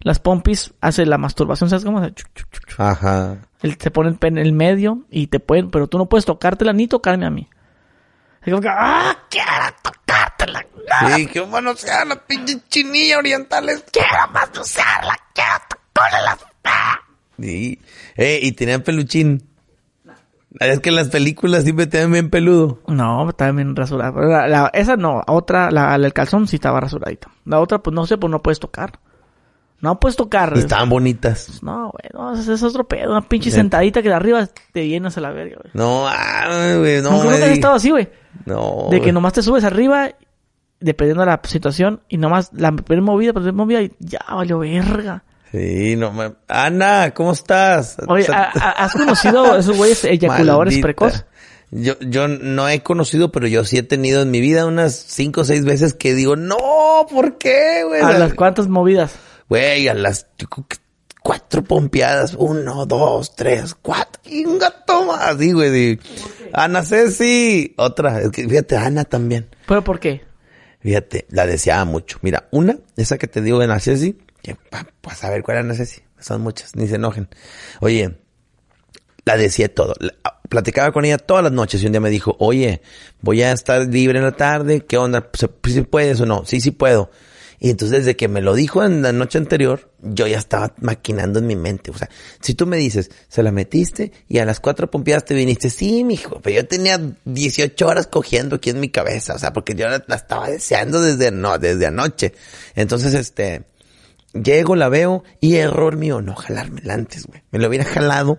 las pompis hace la masturbación, ¿sabes cómo? Ajá. Él te pone el pene en el medio y te pueden, pero tú no puedes tocártela ni tocarme a mí. Es como que, ¡ah! Quiero tocártela. Sí, qué bueno sea la pinche chinilla orientales. Quiero más usarla. Quiero tocarla. Sí. Eh, y tenían peluchín. Es que las películas siempre te ven bien peludo. No, estaba bien rasurada. Pero la- la- esa no, otra, la, la- el calzón sí estaba rasuradito. La otra, pues no sé, pues no puedes tocar. No puedes tocar. Y estaban bonitas. No, güey, no, ese es otro pedo. Una pinche sentadita que de arriba te llenas a la verga, güey. No, güey, no. Nunca has estado así, güey. No. De que nomás te subes arriba, dependiendo de la situación, y nomás la primera movida, primera movida, y ya valió verga. Sí, no me... Ana, ¿cómo estás? Oye, O sea, ¿ha- ha- ¿has conocido a esos güeyes eyaculadores maldita. precoz? Yo, yo no he conocido, pero yo sí he tenido en mi vida unas cinco o seis veces que digo, no, ¿por qué, güey? ¿A las cuantas movidas? Güey, a las cuatro pompeadas. Uno, dos, tres, cuatro. Gato más. Así, güey. Ana Ceci. Otra. Es que fíjate, Ana también. ¿Pero por qué? Fíjate, la deseaba mucho. Mira, una, esa que te digo de Ana Ceci. Pues a ver cuál. Son muchas, ni se enojen. Oye, la decía todo. La- platicaba con ella todas las noches y un día me dijo, oye, voy a estar libre en la tarde, ¿qué onda? ¿Se- ¿Sí puedes o no? Sí, sí puedo. Y entonces desde que me lo dijo en la noche anterior, yo ya estaba maquinando en mi mente. O sea, si tú me dices, se la metiste y a las cuatro pompeadas te viniste, sí, mijo, pero yo tenía 18 horas cogiendo aquí en mi cabeza. O sea, porque yo la, la estaba deseando desde, no, desde anoche. Entonces, este, llego, la veo y error mío, no jalármela antes, güey. Me lo hubiera jalado,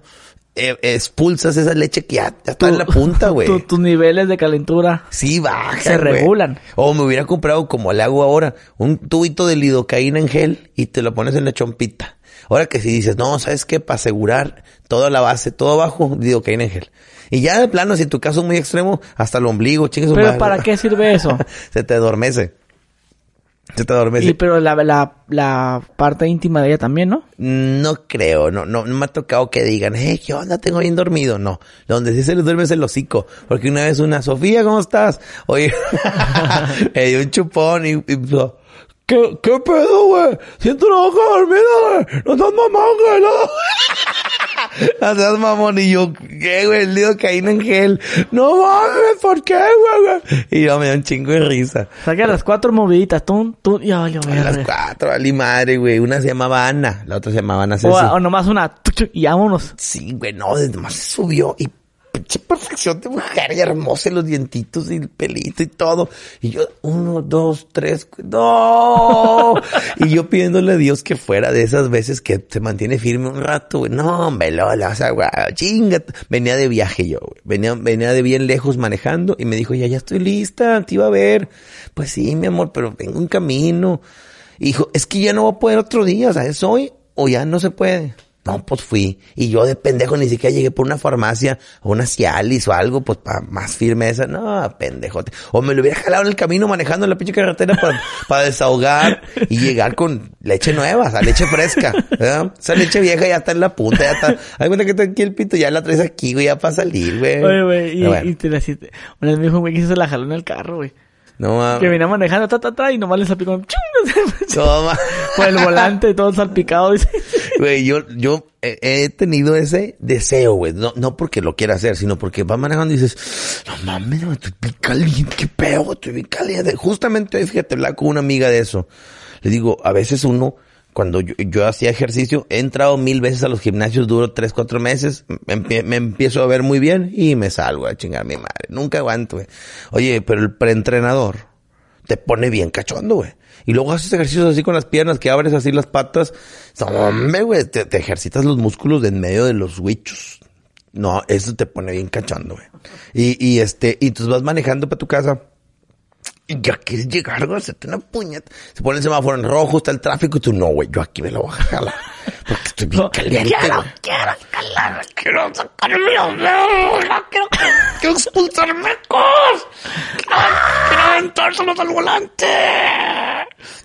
eh, expulsas esa leche que ya, ya está en la punta, güey. Tu- tus niveles de calentura. Sí, baja. Se regulan. O me hubiera comprado, como le hago ahora, un tubito de lidocaína en gel y te lo pones en la chompita. Ahora que si dices, no, ¿sabes qué? Para asegurar toda la base, todo abajo, lidocaína en gel. Y ya de plano, si en tu caso es muy extremo, hasta el ombligo, chingue su ¿Pero para qué sirve eso? Se te adormece. Se te adormece. Y pero la, la, la parte íntima de ella también, ¿no? No creo, no, no, no me ha tocado que digan, eh, ¿qué onda? Tengo bien dormido. No, donde sí se les duerme es el hocico. Porque una vez una, Sofía, ¿cómo estás? Oye, me dio un chupón y, y ¿Qué, qué pedo, güey? Siento una boca dormida, güey. No estás mamón, güey, no. No seas mamón. Y yo, ¿qué, güey? El lío caína en gel. No mames, ¿por qué, güey? Y yo me dio un chingo de risa. Saqué las cuatro moviditas, tú, tú, ya valió, A las cuatro, ali madre, güey. Una se llamaba Ana, la otra se llamaba Ana Ceci. O, o nomás una, y vámonos. Sí, güey, no, nomás se subió y pinche perfección de mujer y hermosa, y los dientitos y el pelito y todo. Y yo, uno, dos, tres, no. y yo pidiéndole a Dios que fuera de esas veces que se mantiene firme un rato, güey. No, hombre, Lola, o sea, güey, chinga. Venía de viaje yo, güey. Venía, venía de bien lejos manejando y me dijo, ya, ya estoy lista, te iba a ver. Pues sí, mi amor, pero vengo en camino. Y dijo, es que ya no voy a poder otro día, o sea, es hoy o ya no se puede. No, pues fui. Y yo de pendejo ni siquiera llegué por una farmacia o una Cialis o algo, pues para más firmeza. No, pendejote. O me lo hubiera jalado en el camino manejando la pinche carretera para, para desahogar y llegar con leche nueva, o sea, leche fresca. ¿verdad? Esa leche vieja ya está en la punta, ya está. Hay cuenta que está aquí el pito, ya la traes aquí, güey, ya para salir, güey. Oye, güey, y, Pero bueno, y te la hiciste. Una vez me dijo güey que se la jaló en el carro, güey. no mames. Que venía manejando, ta, ta, ta, y nomás le salpicó mames. Por el volante, todo salpicado. Güey, yo, yo he, he tenido ese deseo, güey. No, no porque lo quiera hacer, sino porque vas manejando y dices, no mames, estoy bien caliente, qué pedo, estoy bien caliente. Justamente hoy, fíjate, hablaba con una amiga de eso. Le digo, a veces uno, cuando yo, yo hacía ejercicio, he entrado mil veces a los gimnasios, duro tres, cuatro meses, me, me empiezo a ver muy bien y me salgo a chingar mi madre. Nunca aguanto, güey. Oye, pero el preentrenador te pone bien cachondo, güey. Y luego haces ejercicios así con las piernas, que abres así las patas. Hombre, güey, te, te ejercitas los músculos de en medio de los huichos. No, eso te pone bien cachondo, güey. Y, y este, y tú vas manejando para tu casa. Y ya quieres llegar, güey, hacerte una puñeta. Se pone el semáforo en rojo, está el tráfico y tú, no, güey, yo aquí me lo voy a jalar. Porque estoy bien No, caliente. quiero, güey. quiero jalar, quiero sacarme los dedos, quiero, quiero expulsar mecos. Quiero aventárselos al volante.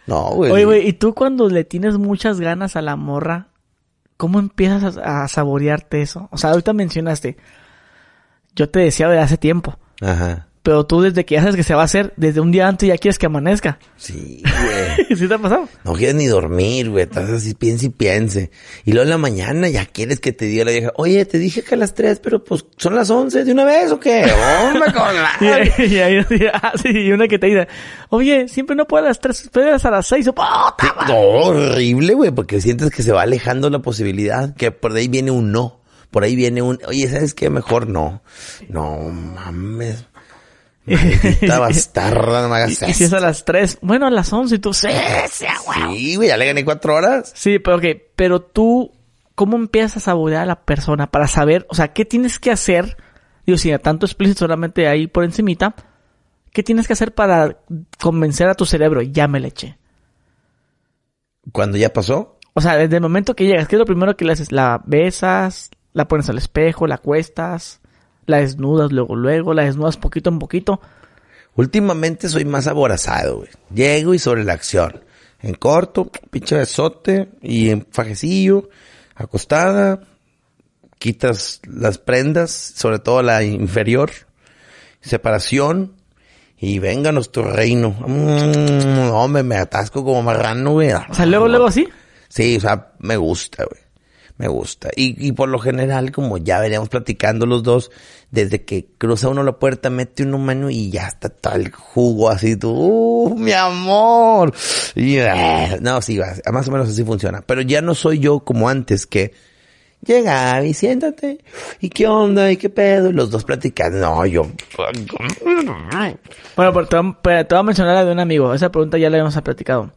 No, güey. Oye, güey, ¿y tú cuando le tienes muchas ganas a la morra, cómo empiezas a, a saborearte eso? O sea, ahorita mencionaste, yo te decía de hace tiempo, Ajá. Pero tú desde que ya sabes que se va a hacer, desde un día antes ya quieres que amanezca. Sí, güey. ¿Sí te ha pasado? No quieres ni dormir, güey. Estás así, piense y piense. Y luego en la mañana ya quieres que te diga la vieja, oye, te dije que a las tres, pero pues son las once de una vez o qué? Hombre, con la... Y, ahí, ah, sí, y una que te dice, oye, siempre no puedo a las tres, puedes a las seis, o ¡puta madre! No, horrible, güey, porque sientes que se va alejando la posibilidad, que por ahí viene un no. Por ahí viene un, oye, ¿sabes qué? Mejor no. No mames. Maldita bastarda, no me hagas Y, y si es a las tres, bueno, a las once, y tú, sí, sí, güey. Sí, güey, ya le gané cuatro horas. Sí, pero ok, pero tú, ¿cómo empiezas a saborear a la persona para saber, o sea, qué tienes que hacer? Digo, si a tanto explícito solamente ahí por encimita, ¿qué tienes que hacer para convencer a tu cerebro? Ya me le eché. Cuando ya pasó, O sea, desde el momento que llegas, ¿qué es lo primero que le haces? La besas, la pones al espejo, la acuestas, la desnudas luego, luego, la desnudas poquito en poquito. Últimamente soy más aborazado, güey. Llego y sobre la acción. En corto, pinche besote y en fajecillo, acostada, quitas las prendas, sobre todo la inferior, separación y vénganos tu reino. Mm, hombre, me atasco como marrano, güey. O sea, luego, luego así. Sí, o sea, me gusta, güey. Me gusta. Y, y por lo general, como ya veníamos platicando los dos, desde que cruza uno la puerta, mete uno mano y ya está todo el jugo así, tú, ¡uh, mi amor! Y, eh, no, sí, más o menos así funciona. Pero ya no soy yo como antes, que llega y siéntate, y qué onda, y qué pedo, y los dos platicando. No, yo, Bueno, pero te, te voy a mencionar la de un amigo. Esa pregunta ya la habíamos platicado.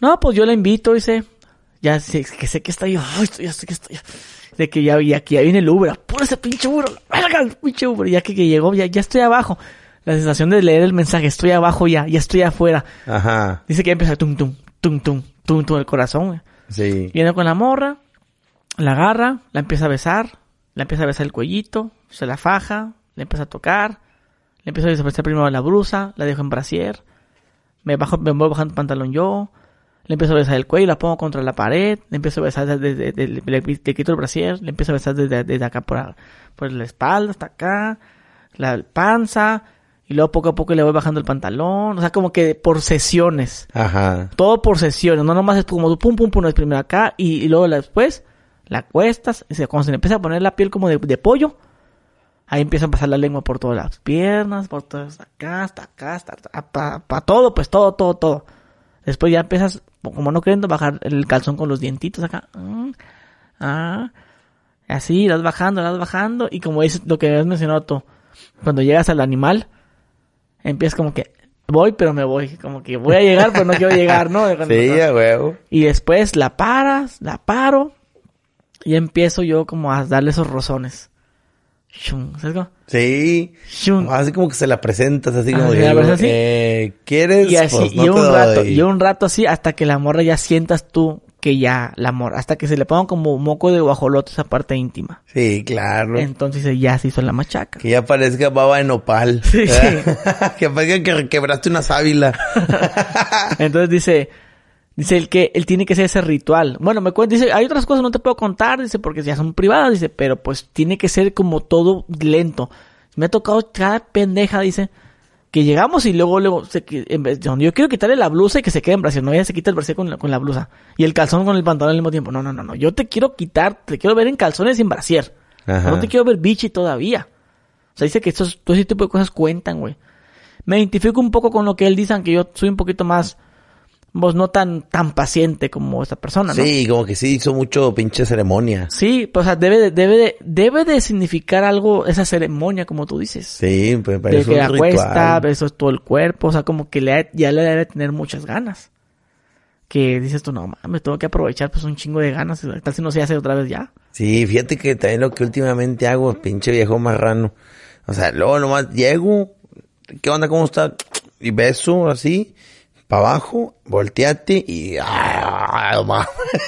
No, pues yo la invito, dice. Ya sé que sé que está yo. Ay, estoy, ya sé que estoy. De que ya, ya, que ya viene el Uber. Apura ese pinche Uber. Verga, el pinche Uber. Ya que, que llegó, ya, ya estoy abajo. La sensación de leer el mensaje. Estoy abajo ya. Ya estoy afuera. ajá, Dice que ya empieza tum, tum, tum, tum, tum, tum el corazón. güey. sí. Viene con la morra. La agarra. La empieza a besar. La empieza a besar el cuellito. Se la faja. Le empieza a tocar. Le empieza a desaparecer primero la brusa. La dejo en brasier. Me bajo, me voy bajando el pantalón yo. Le empiezo a besar el cuello, la pongo contra la pared. Le empiezo a besar desde, desde- le, le- le quito el brasier. Le empiezo a besar desde, desde acá por, por la espalda hasta acá. La panza. Y luego poco a poco le voy bajando el pantalón. O sea, como que por sesiones. Ajá. Todo por sesiones. No nomás es como pum, pum, pum. Es primero acá. Y, y luego la- después la cuestas. Y se, cuando se le empieza a poner la piel como de, de pollo. Ahí empieza a pasar la lengua por todas las piernas, por todas hasta acá, hasta acá, hasta, para todo, pues todo, todo, todo. Después ya empiezas, como no queriendo bajar el calzón con los dientitos acá. Mm, ah, así, vas bajando, vas bajando. Y como dices lo que habías mencionado tú, cuando llegas al animal, empiezas como que voy, pero me voy. Como que voy a llegar, pero no quiero llegar, ¿no? Sí, huevo. y después la paras, la paro. Y empiezo yo como a darle esos rozones. Shun, ¿Sabes cómo? Sí. Shun. Así como que se la presentas, así como Ah, que, ¿la verdad sí? eh, ¿quieres? Y así, Pues no y un rato, doy. y un rato así hasta que la morra ya sientas tú que ya la morra, hasta que se le ponga como moco de guajolote esa parte íntima. Sí, claro. Entonces ya se hizo la machaca. Que ya parezca baba de nopal. Sí, que parezca que quebraste una sábila. Entonces dice, dice el que él tiene que hacer ese ritual. Bueno, me cuenta, dice, hay otras cosas no te puedo contar, dice, porque ya son privadas, dice, pero pues tiene que ser como todo lento. Me ha tocado cada pendeja, dice, que llegamos y luego, luego, se, en vez- donde yo quiero quitarle la blusa y que se quede en brasier, no, ella se quita el brasier con la, con la blusa. Y el calzón con el pantalón al mismo tiempo. No, no, no, no, yo te quiero quitar, te quiero ver en calzones sin brasier. Ajá. No te quiero ver bichi todavía. O sea, dice que estos, todo ese tipo de cosas cuentan, güey. Me identifico un poco con lo que él dice, aunque yo soy un poquito más, pues no tan, tan paciente como esta persona, ¿no? Sí, como que sí hizo mucho pinche ceremonia. Sí, pues, o sea, debe de, debe de, debe de significar algo esa ceremonia, como tú dices. Sí, pues de parece que un la ritual. cuesta, eso es todo el cuerpo, o sea, como que le, ya le debe tener muchas ganas. Que dices tú, no mames, tengo que aprovechar pues un chingo de ganas, tal si no se hace otra vez ya. Sí, fíjate que también lo que últimamente hago, pinche viejo marrano. O sea, luego nomás llego, ¿qué onda? ¿Cómo está? Y beso así, para abajo, volteate y... ¡Ah, no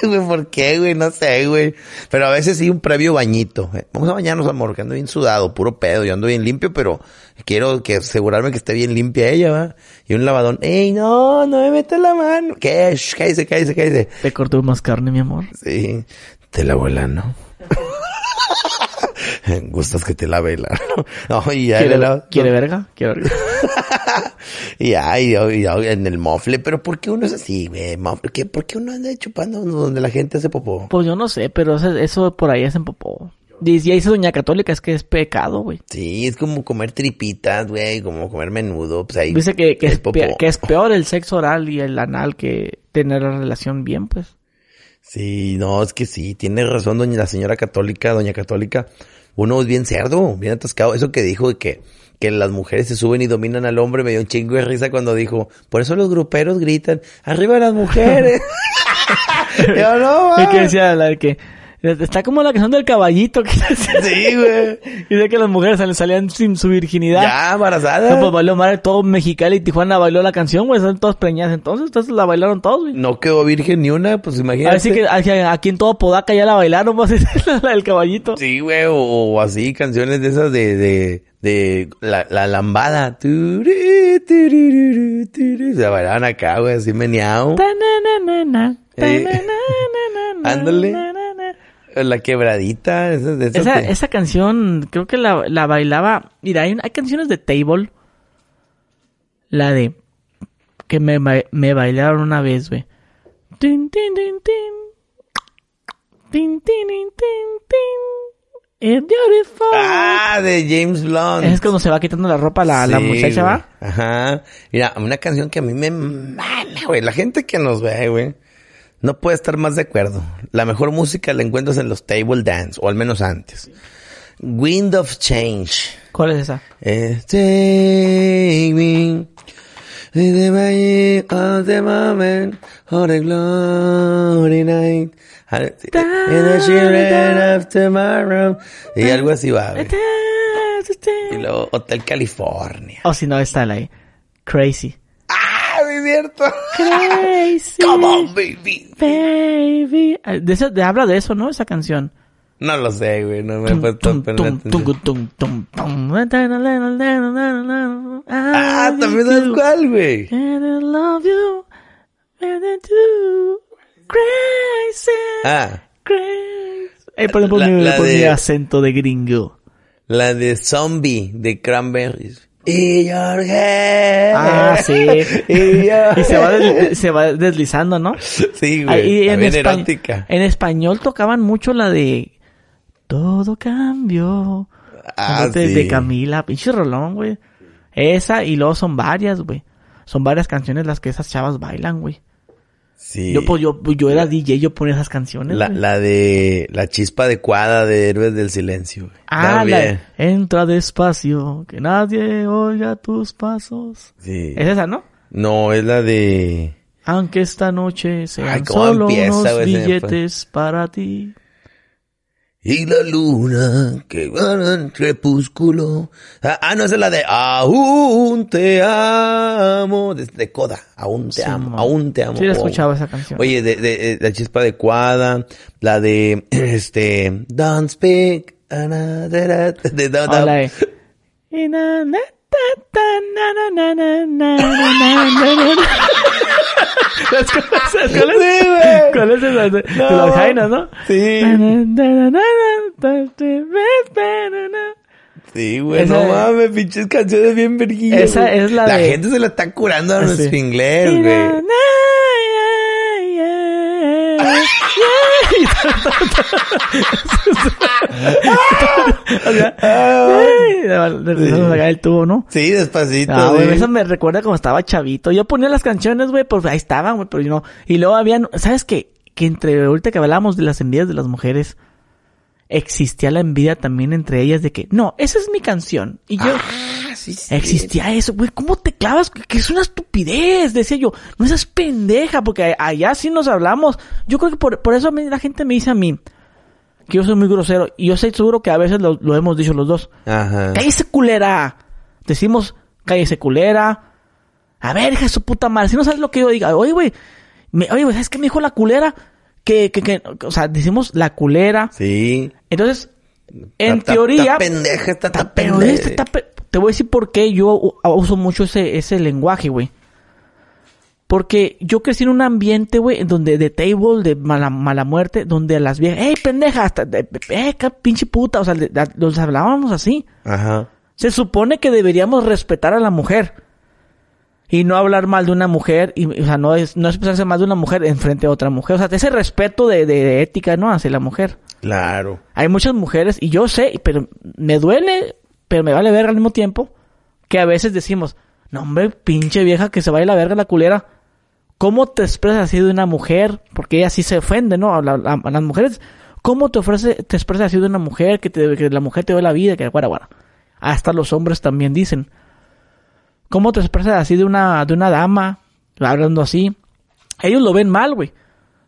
güey! ¿Por qué, güey? No sé, güey. Pero a veces sí un previo bañito. eh. Vamos a bañarnos, amor, que ando bien sudado, puro pedo. Yo ando bien limpio, pero quiero que asegurarme que esté bien limpia ella, ¿va? Y un lavadón. ¡Ey, no! ¡No me metas la mano! ¿Qué? Shh, cállese, cállese, cállese. Te cortó más carne, mi amor. Sí, te lavo el ano. Gustas que te lave ano. No, y ya ¿Quiere, lavo- ¿quiere verga? ¿Quiere verga? Y ya, y ya, y ya, en el mofle. Pero ¿por qué uno es así, güey? ¿Qué? ¿Por qué uno anda chupando donde la gente hace popó? Pues yo no sé, pero eso, eso por ahí es en popó. Y ya dice Doña Católica, es que es pecado, güey. Sí, es como comer tripitas, güey, como comer menudo. Pues ahí Dice que, que, es popó. pe- que es peor el sexo oral y el anal que tener la relación bien, pues. Sí, no, es que sí, tiene razón doña la señora católica, doña católica. Uno es bien cerdo, bien atascado. Eso que dijo de que, que las mujeres se suben y dominan al hombre, me dio un chingo de risa cuando dijo, por eso los gruperos gritan, arriba las mujeres. Yo no, Es que decía la de que está como la canción del caballito que. Sí, güey. Dice que las mujeres sal- salían sin su virginidad. Ya, No, embarazada. pues bailó madre todo Mexicali y Tijuana bailó la canción, güey, están todas preñadas entonces, entonces la bailaron todos, güey. No quedó virgen ni una, pues imagínate. Así que aquí, aquí en todo Podaca ya la bailaron, pues, la del caballito. Sí, güey, o, o así, canciones de esas de, de, de la, la lambada. Se bailaban acá, güey, así meneado. Ándale. La quebradita, Esa, esa canción, creo que la, la bailaba. Mira, hay, hay canciones de Table. La de. Que me, me bailaron una vez, güey. Tin, tin, tin, tin. Tin, tin, tin, tin, tin. It's beautiful. Ah, de James Blunt. Es cuando se va quitando la ropa la, la muchacha, güey. ¿va? Ajá. Mira, una canción que a mí me mama, güey. La gente que nos ve, güey, no puede estar más de acuerdo. La mejor música la encuentras en los table dance, o al menos antes. Wind of Change. ¿Cuál es esa? Eh, take me to the magic of the moment of the glory night. In the children of tomorrow. Y algo así va, güey. Y luego Hotel California. O si no, está la ahí. Crazy. ¡Ah, es cierto! Crazy. Come on, baby. Baby. Ah, De eso, de, habla de eso, ¿no? Esa canción. No lo sé, güey. No me he puesto. Ah, también sabes cuál, güey. And I love you. And I do. Crazy. Ah, Crazy. Eh, por ejemplo, La- mi, la por mi de- acento de gringo. la de Zombie de Cranberries. Y head. Ah, sí. Y, se va, se deslizando, ¿no? Sí, güey. y en, erótica. en español tocaban mucho la de Todo cambió. Ah, de, sí. de Camila, pinche rolón, güey. Esa y luego son varias, güey. Son varias canciones las que esas chavas bailan, güey. Sí. Yo, pues, yo, yo era DJ, yo ponía esas canciones. La, güey. la de la chispa adecuada de Héroes del Silencio. güey. ah, la, entra despacio, que nadie oiga tus pasos. Sí. Es esa, ¿no? No, es la de... Aunque esta noche sean Ay, ¿cómo solo empieza, unos güey? Billetes para ti. Y la luna que va en crepúsculo. Ah, ah, no, esa es la de Aún te amo. De, de Coda. Aún te Sí, amo. mo. Aún te amo. Sí, la Oh. escuchaba esa canción. Oye, de, de, de la chispa adecuada. La de, este, Don't Speak. De, de, O la de- ¿Cuál es? ¿Cuál es esa? Los Jainas, ¿no? Sí. Sí, güey, no mames, pinches canciones bien verguillas. Esa es la La gente se la está curando a ah, nuestro inglés, güey. Sí, despacito. Ah, güey, sí. eso me recuerda como estaba chavito. Yo ponía las canciones, güey, pues ahí estaban, güey, pero yo no. Y luego habían, ¿sabes qué? Que entre, ahorita que hablábamos de las envidias de las mujeres, existía la envidia también entre ellas de que, no, esa es mi canción. Y yo, Existía eso, güey, ¿cómo te clavas? Que- es una estupidez, decía yo. No seas pendeja, porque allá sí nos hablamos. Yo creo que por, por eso la gente me dice a mí que yo soy muy grosero. Y yo estoy seguro que a veces lo, lo hemos dicho los dos. Ajá. ¡Cállese culera! Decimos, cállese culera. A ver, hija de su puta madre, si no sabes lo que yo diga. Oye, güey, oye, güey, ¿sabes qué me dijo la culera? Que, que, que, o sea, decimos la culera. Sí. Entonces, en teoría... Está pendeja, está, pendeja. este pe- Te voy a decir por qué yo uso mucho ese, ese lenguaje, güey. Porque yo crecí en un ambiente, güey, donde de table, de mala, mala muerte, donde a las viejas, ¡ey, pendeja! Hasta, de- ¡Eh, pinche puta! O sea, de- de- los hablábamos así. Ajá. Se supone que deberíamos respetar a la mujer. Y no hablar mal de una mujer, y, o sea, no es, no expresarse mal de una mujer en frente a otra mujer. O sea, ese respeto de, de- de ética, ¿no? Hacia la mujer. Claro. Hay muchas mujeres, y yo sé, pero me duele, pero me vale ver al mismo tiempo, que a veces decimos, no hombre, pinche vieja que se vaya la verga la culera. ¿Cómo te expresas así de una mujer? Porque ella sí se ofende, ¿no? A, la- a- a las mujeres. ¿Cómo te ofrece, te expresas así de una mujer? Que, te- que la mujer te dio la vida, que guara, guara. Hasta los hombres también dicen. ¿Cómo te expresas así de una, de una dama? Hablando así. Ellos lo ven mal, güey.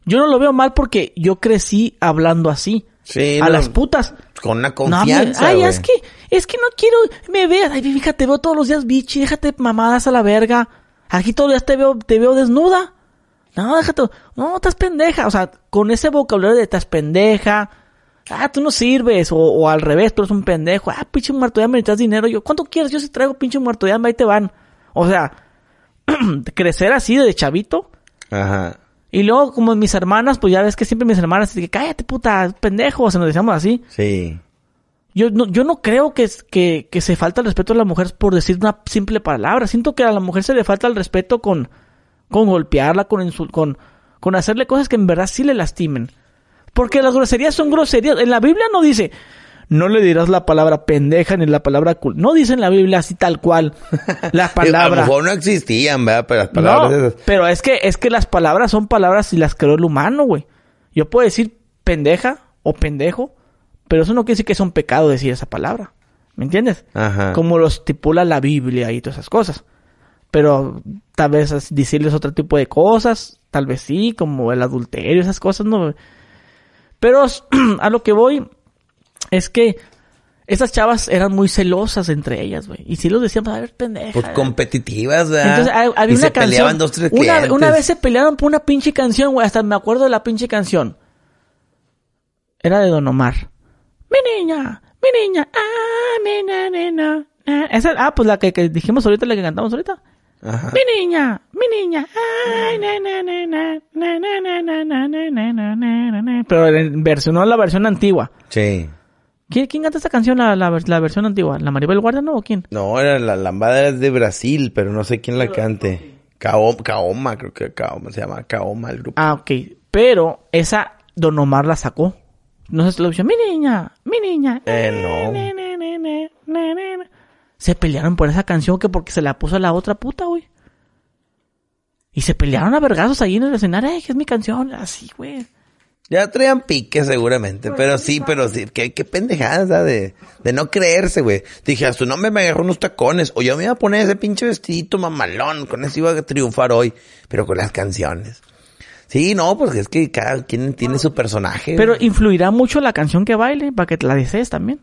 Yo no lo veo mal porque yo crecí hablando así. Sí, a no, las putas. Con una No, confianza, me- ay, es que, es que no quiero, me veas, ay, fíjate, te veo todos los días, bichi, déjate mamadas a la verga. Aquí todos los días te veo, te veo desnuda. No, déjate, no, estás pendeja. O sea, con ese vocabulario de estás pendeja. Ah, tú no sirves. O, o al revés, tú eres un pendejo. Ah, pinche muerto de hambre, necesitas dinero. Yo, ¿cuánto quieres? Yo si traigo pinche muerto hambre, ahí te van. O sea, crecer así de chavito. Ajá. Y luego, como mis hermanas, pues ya ves que siempre mis hermanas, que cállate puta, pendejo, o se nos decíamos así. Sí. Yo no, yo no creo que, que, que se falta el respeto a la mujer por decir una simple palabra. Siento que a la mujer se le falta el respeto con, con golpearla, con con, con hacerle cosas que en verdad sí le lastimen. Porque las groserías son groserías. En la Biblia no dice, no le dirás la palabra pendeja ni la palabra cul. No dice en la Biblia así tal cual. La A lo palabra. mejor no existían, ¿verdad? Pero las palabras No, esas. pero es que, es que las palabras son palabras y las creó el humano, güey. Yo puedo decir pendeja o pendejo, pero eso no quiere decir que es un pecado decir esa palabra. ¿Me entiendes? Ajá. Como lo estipula la Biblia y todas esas cosas. Pero tal vez decirles otro tipo de cosas, tal vez sí, como el adulterio, esas cosas, no. Pero a lo que voy es que esas chavas eran muy celosas entre ellas, güey. Y sí los decían, a ver, pendeja. Pues competitivas, ¿verdad? Entonces había y una se canción. peleaban dos, tres una, una vez se pelearon por una pinche canción, güey. Hasta me acuerdo de la pinche canción. Era de Don Omar. Mi niña, mi niña, ah, mi na, nena, eh, esa, ah, pues la que, que dijimos ahorita, la que cantamos ahorita. Ajá. Mi niña, mi niña. Ay, na, na, na, na, na, na, na, na, na, na, na, na, na, na. Pero no la versión antigua. Sí. ¿Quién, quién canta esta canción, la, la, ver- la versión antigua? ¿La Maribel Guardia no o quién? No, era la lambada es de Brasil, pero no sé quién la cante. Kaoma, Kaoma, creo que Kaoma se llama Kaoma el grupo. Ah, ok. Pero esa Don Omar la sacó. No sé si lo escuchó. Mi niña, mi niña. Eh, no. Na, na, na. Se pelearon por esa canción que porque se la puso a la otra puta, güey. Y se pelearon a vergazos ahí en el escenario. Ay, que es mi canción. Así, güey. Ya traían pique seguramente, pero sí, pero sí, qué, qué pendejada de, de no creerse, güey. Dije, a su nombre me agarró unos tacones, o yo me iba a poner ese pinche vestidito mamalón, con eso iba a triunfar hoy, pero con las canciones. Sí, no, pues es que cada quien tiene su personaje. Pero influirá mucho la canción que baile para que te la desees también.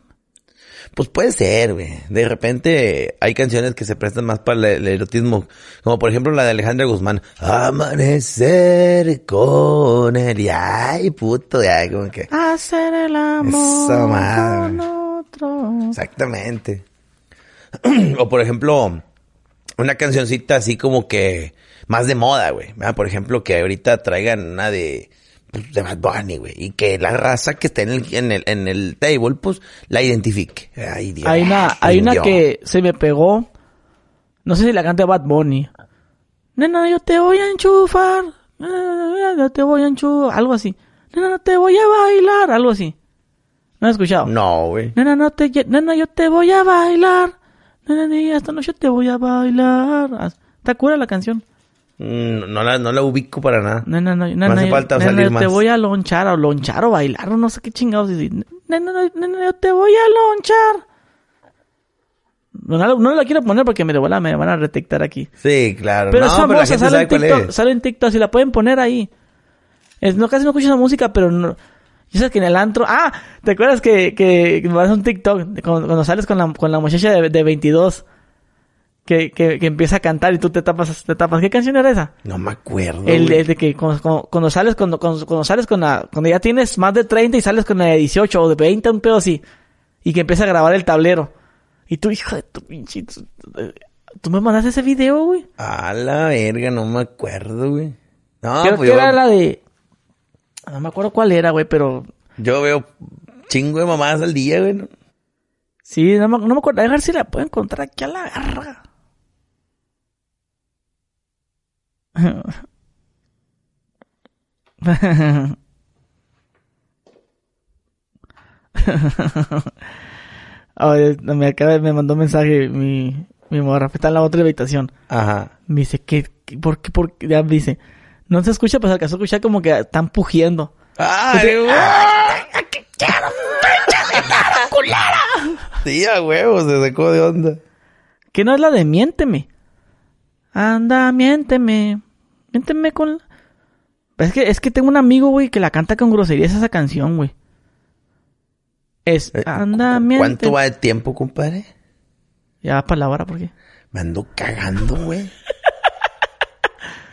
Pues puede ser, güey. De repente hay canciones que se prestan más para el, el erotismo. Como por ejemplo la de Alejandra Guzmán. Amanecer con él. Y ay, puto, ya, como que. Hacer el amor con otro. Exactamente. o por ejemplo, una cancioncita así como que más de moda, güey. Por ejemplo, que ahorita traigan una de, de Bad Bunny, güey. Y que la raza que esté en el, en el, en el table, pues, la identifique. Ay, Dios. Hay una, hay una que se me pegó. No sé si la canta Bad Bunny. Nena, yo te voy a enchufar. Nena, yo te voy a enchufar. Algo así. Nena, te voy a bailar. Algo así. ¿No has escuchado? No, güey. Nena, no te, nena, yo te voy a bailar. Nena, esta noche te voy a bailar. Ah, ¿Te acuerdas la canción? Mm, No la, no la ubico para nada. Nena, no, nena, hace yo- falta nena, salir yo te más. voy a lonchar o lonchar o bailar o no sé qué chingados. Nena, no- nena, yo te voy a lonchar. No, la- no la quiero poner porque me, de bola me van a detectar aquí. Sí, claro. Pero no, es pero sale en TikTok, es. sale en TikTok, si la pueden poner ahí. Es, no, casi no escucho esa música, pero no. Yo sé que en el antro, ah, ¿te acuerdas que, que, que me vas a un TikTok cuando, cuando sales con la, con la muchacha de, de 22? Que, que, que empieza a cantar y tú te tapas, te tapas. ¿Qué canción era esa? No me acuerdo. El, de que cuando, cuando- sales, cuando, cuando, sales con la, cuando ya tienes más de 30 y sales con la de 18 o de 20, un pedo así. Y que empieza a grabar el tablero. Y tú, hijo de tu pinche, tú, tú me mandaste ese video, güey. A la verga, no me acuerdo, güey. No, Creo pues que yo, era la de, no me acuerdo cuál era, güey, pero yo veo chingo de mamadas al día, güey. sí, no me, no me acuerdo. A ver si la puedo encontrar aquí a la verga. Ay, me acaba de- me mandó un mensaje mi, mi morra, está en la otra habitación. Ajá. Me dice, ¿qué, qué- por qué, por qué? Ya me dice, no se escucha, pues alcanzó a escuchar como que están pugiendo. ¡Ay, güey! Sí, a huevos, se sacó de onda. Que no es la de miénteme. Anda, miénteme. Miénteme con... Es que, es que tengo un amigo, güey, que la canta con groserías esa canción, güey. Es, Eh, anda, ¿cu- miénteme. ¿Cuánto va de tiempo, compadre? Ya va para la hora, ¿por qué? Me ando cagando, güey.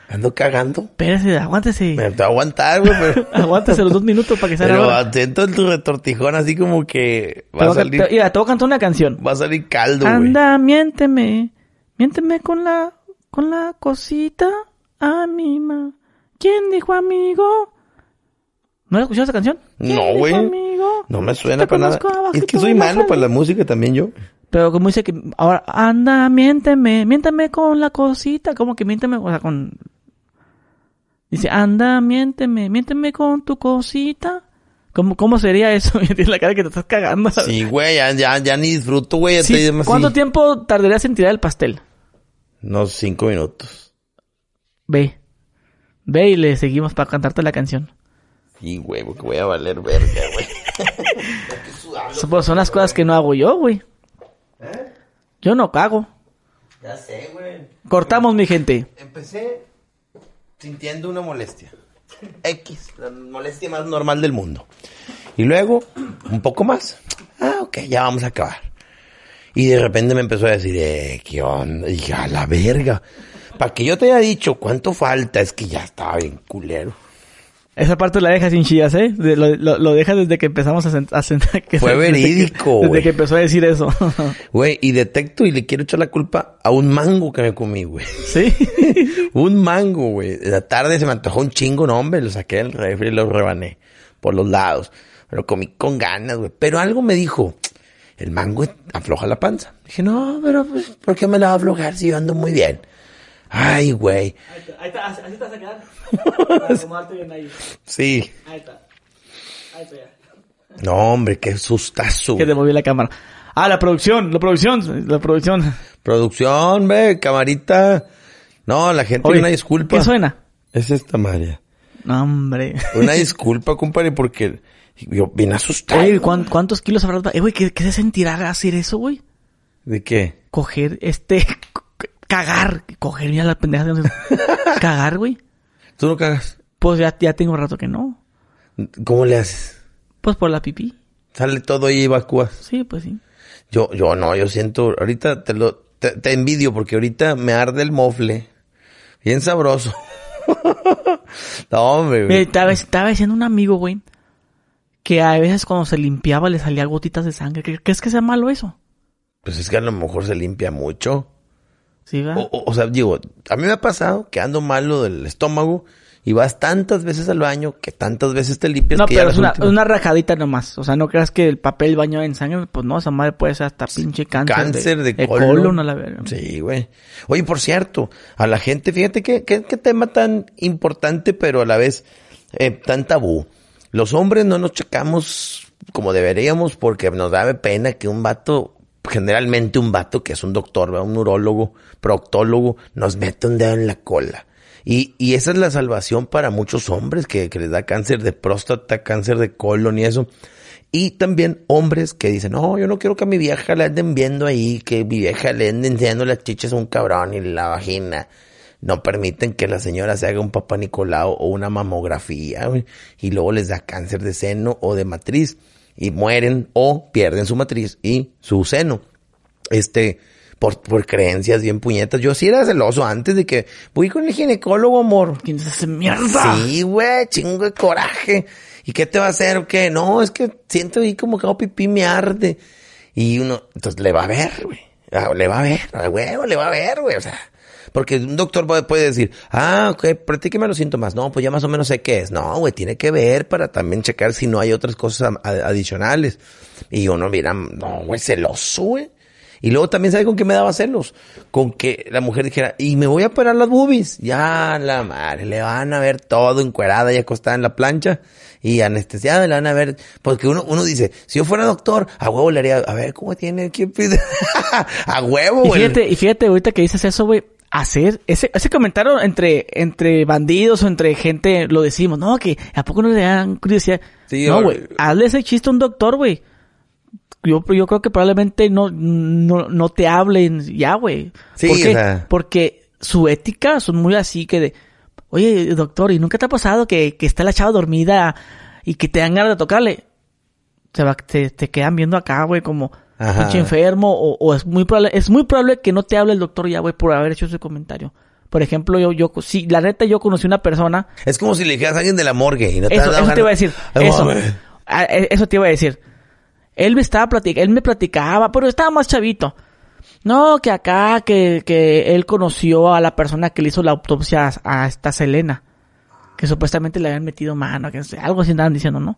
Me ando cagando. Espérese, aguántese. Me voy a aguantar, güey, pero... Aguántese los dos minutos para que salga Pero atento el tu retortijón así como que va a salir, Mira, te voy a cantar una canción. va a salir caldo, güey. Anda, miénteme. Miénteme con la, con la cosita anima. ¿Quién dijo amigo? ¿No has escuchado esa canción? ¿Quién No, güey. No me suena para nada. Es que soy malo para la música también yo. Pero como dice que ahora, anda, miénteme, miénteme con la cosita, como que miénteme, o sea, con... Dice, anda, miénteme, miénteme con tu cosita. ¿Cómo, cómo sería eso? Tienes la cara que te estás cagando. Sí, güey, ya, ya, ya ni disfruto, güey. Sí, ¿Cuánto tiempo tardarías en tirar el pastel? Unos cinco minutos. Ve. Ve y le seguimos para cantarte la canción. Sí, güey, porque voy a valer verga, güey. Pues, son las cosas que no hago yo, güey. Yo no cago. ya sé, güey. Cortamos, mi gente. Empecé sintiendo una molestia. X, la molestia más normal del mundo. Y luego, un poco más. Ah, ok, ya vamos a acabar. Y de repente me empezó a decir, eh, ¿qué onda? Y a la verga. Para que yo te haya dicho cuánto falta, es que ya estaba bien culero. Esa parte la dejas sin chillas, ¿eh? De- lo, lo, lo dejas desde que empezamos a sentar. Fue verídico, Desde, güey. que empezó a decir eso. Güey, y detecto y le quiero echar la culpa a un mango que me comí, güey. ¿Sí? un mango, güey. La tarde se me antojó un chingo, no, hombre. Lo saqué del refri y lo rebané por los lados. Pero comí con ganas, güey. Pero algo me dijo, el mango afloja la panza. Dije, no, pero pues, ¿por qué me la va a aflojar si yo ando muy bien? Ay, güey. Ahí está, así te vas a quedar. Para acomodarte bien ahí. Sí. Ahí está. Ahí está ya. No, hombre, qué sustazo. Que te moví la cámara. Ah, la producción, la producción, la producción. Producción, ve, camarita. No, la gente, Oye, una disculpa. ¿Qué suena? Es esta María. No, hombre. Una disculpa, compadre, porque yo vine asustado. Oye, ¿cuán- ¿cuántos kilos habrás? Eh, güey, ¿qué, ¿qué se sentirá hacer eso, güey? ¿De qué? Coger, este, cagar. Coger, mira la pendeja. de- Cagar, güey. ¿Tú no cagas? Pues ya, ya tengo rato que no. ¿Cómo le haces? Pues por la pipí. Sale todo y evacúas. Sí, pues sí. Yo, yo no, yo siento, ahorita te lo, te, te envidio porque ahorita me arde el mofle. Bien sabroso. no, hombre, güey. estaba, estaba diciendo un amigo, güey, que a veces cuando se limpiaba le salía gotitas de sangre. ¿Qué- ¿Crees que sea malo eso? Pues es que a lo mejor se limpia mucho. O, o- o sea, digo, a mí me ha pasado que ando malo del estómago y vas tantas veces al baño que tantas veces te limpias no, que pero es una, rajadita nomás. O sea, no creas que el papel bañado en sangre, pues no, esa madre puede ser hasta pinche cáncer. Cáncer de, colon. colon. a la verga. Sí, güey. Oye, por cierto, a la gente, fíjate qué tema tan importante, pero a la vez eh, tan tabú. Los hombres no nos checamos como deberíamos porque nos da pena que un vato, generalmente un vato que es un doctor, un urólogo, proctólogo, nos mete un dedo en la cola. Y, y esa es la salvación para muchos hombres que, que les da cáncer de próstata, cáncer de colon y eso. Y también hombres que dicen, no, yo no quiero que a mi vieja le anden viendo ahí, que mi vieja le anden enseñando las chichas a un cabrón y la vagina. No permiten que la señora se haga un papá Nicolau o una mamografía, y luego les da cáncer de seno o de matriz y mueren o pierden su matriz y su seno. Este, por, por creencias bien puñetas. Yo sí era celoso antes de que voy con el ginecólogo, amor. ¿Quién es ese mierda? Sí, güey, chingo de coraje. ¿Y qué te va a hacer qué? No, es que siento ahí como que hago pipí me arde. Y uno, entonces le va a ver, güey. Ah, Le va a ver, a huevo, le va a ver, güey. O sea, porque un doctor puede, puede decir, ah, ok, platíqueme los síntomas. No, pues ya más o menos sé qué es. No, güey, tiene que ver para también checar si no hay otras cosas adicionales. Y uno mira, no, güey, celoso, güey. Y luego también, ¿sabe con qué me daba celos? Con que la mujer dijera, y me voy a parar las boobies. Ya, la madre, le van a ver todo encuerada y acostada en la plancha. Y anestesiada, le van a ver, porque uno, uno dice, si yo fuera doctor, a huevo le haría, a ver, ¿cómo tiene? ¿Qué pide? a huevo, Y güey. fíjate, y fíjate ahorita que dices eso, güey. Hacer ese, ese comentario entre, entre bandidos o entre gente, lo decimos, no, que a poco no le dan curiosidad. Sí, no, güey, hazle ese chiste a un doctor, güey. Yo, yo creo que probablemente no, no, no te hablen ya, güey. Sí, ¿Por qué? o sea- Porque su ética son muy así que de, oye, doctor, ¿y nunca te ha pasado que, que está la chava dormida y que te dan ganas de tocarle? Se va, te, te quedan viendo acá, güey, como. Pinche enfermo o, o es muy probable, es muy probable que no te hable el doctor ya, güey, por haber hecho ese comentario. Por ejemplo, yo, yo, sí, la neta, yo conocí una persona, Es como si le dijeras a alguien de la morgue y no te eso, eso te iba a decir, eso. Ah, eh, eso te iba a decir. Él me estaba platicando, él me platicaba, pero estaba más chavito. No, que acá, que, que él conoció a la persona que le hizo la autopsia a, a esta Selena. Que supuestamente le habían metido mano, que algo así andaban diciendo, ¿no?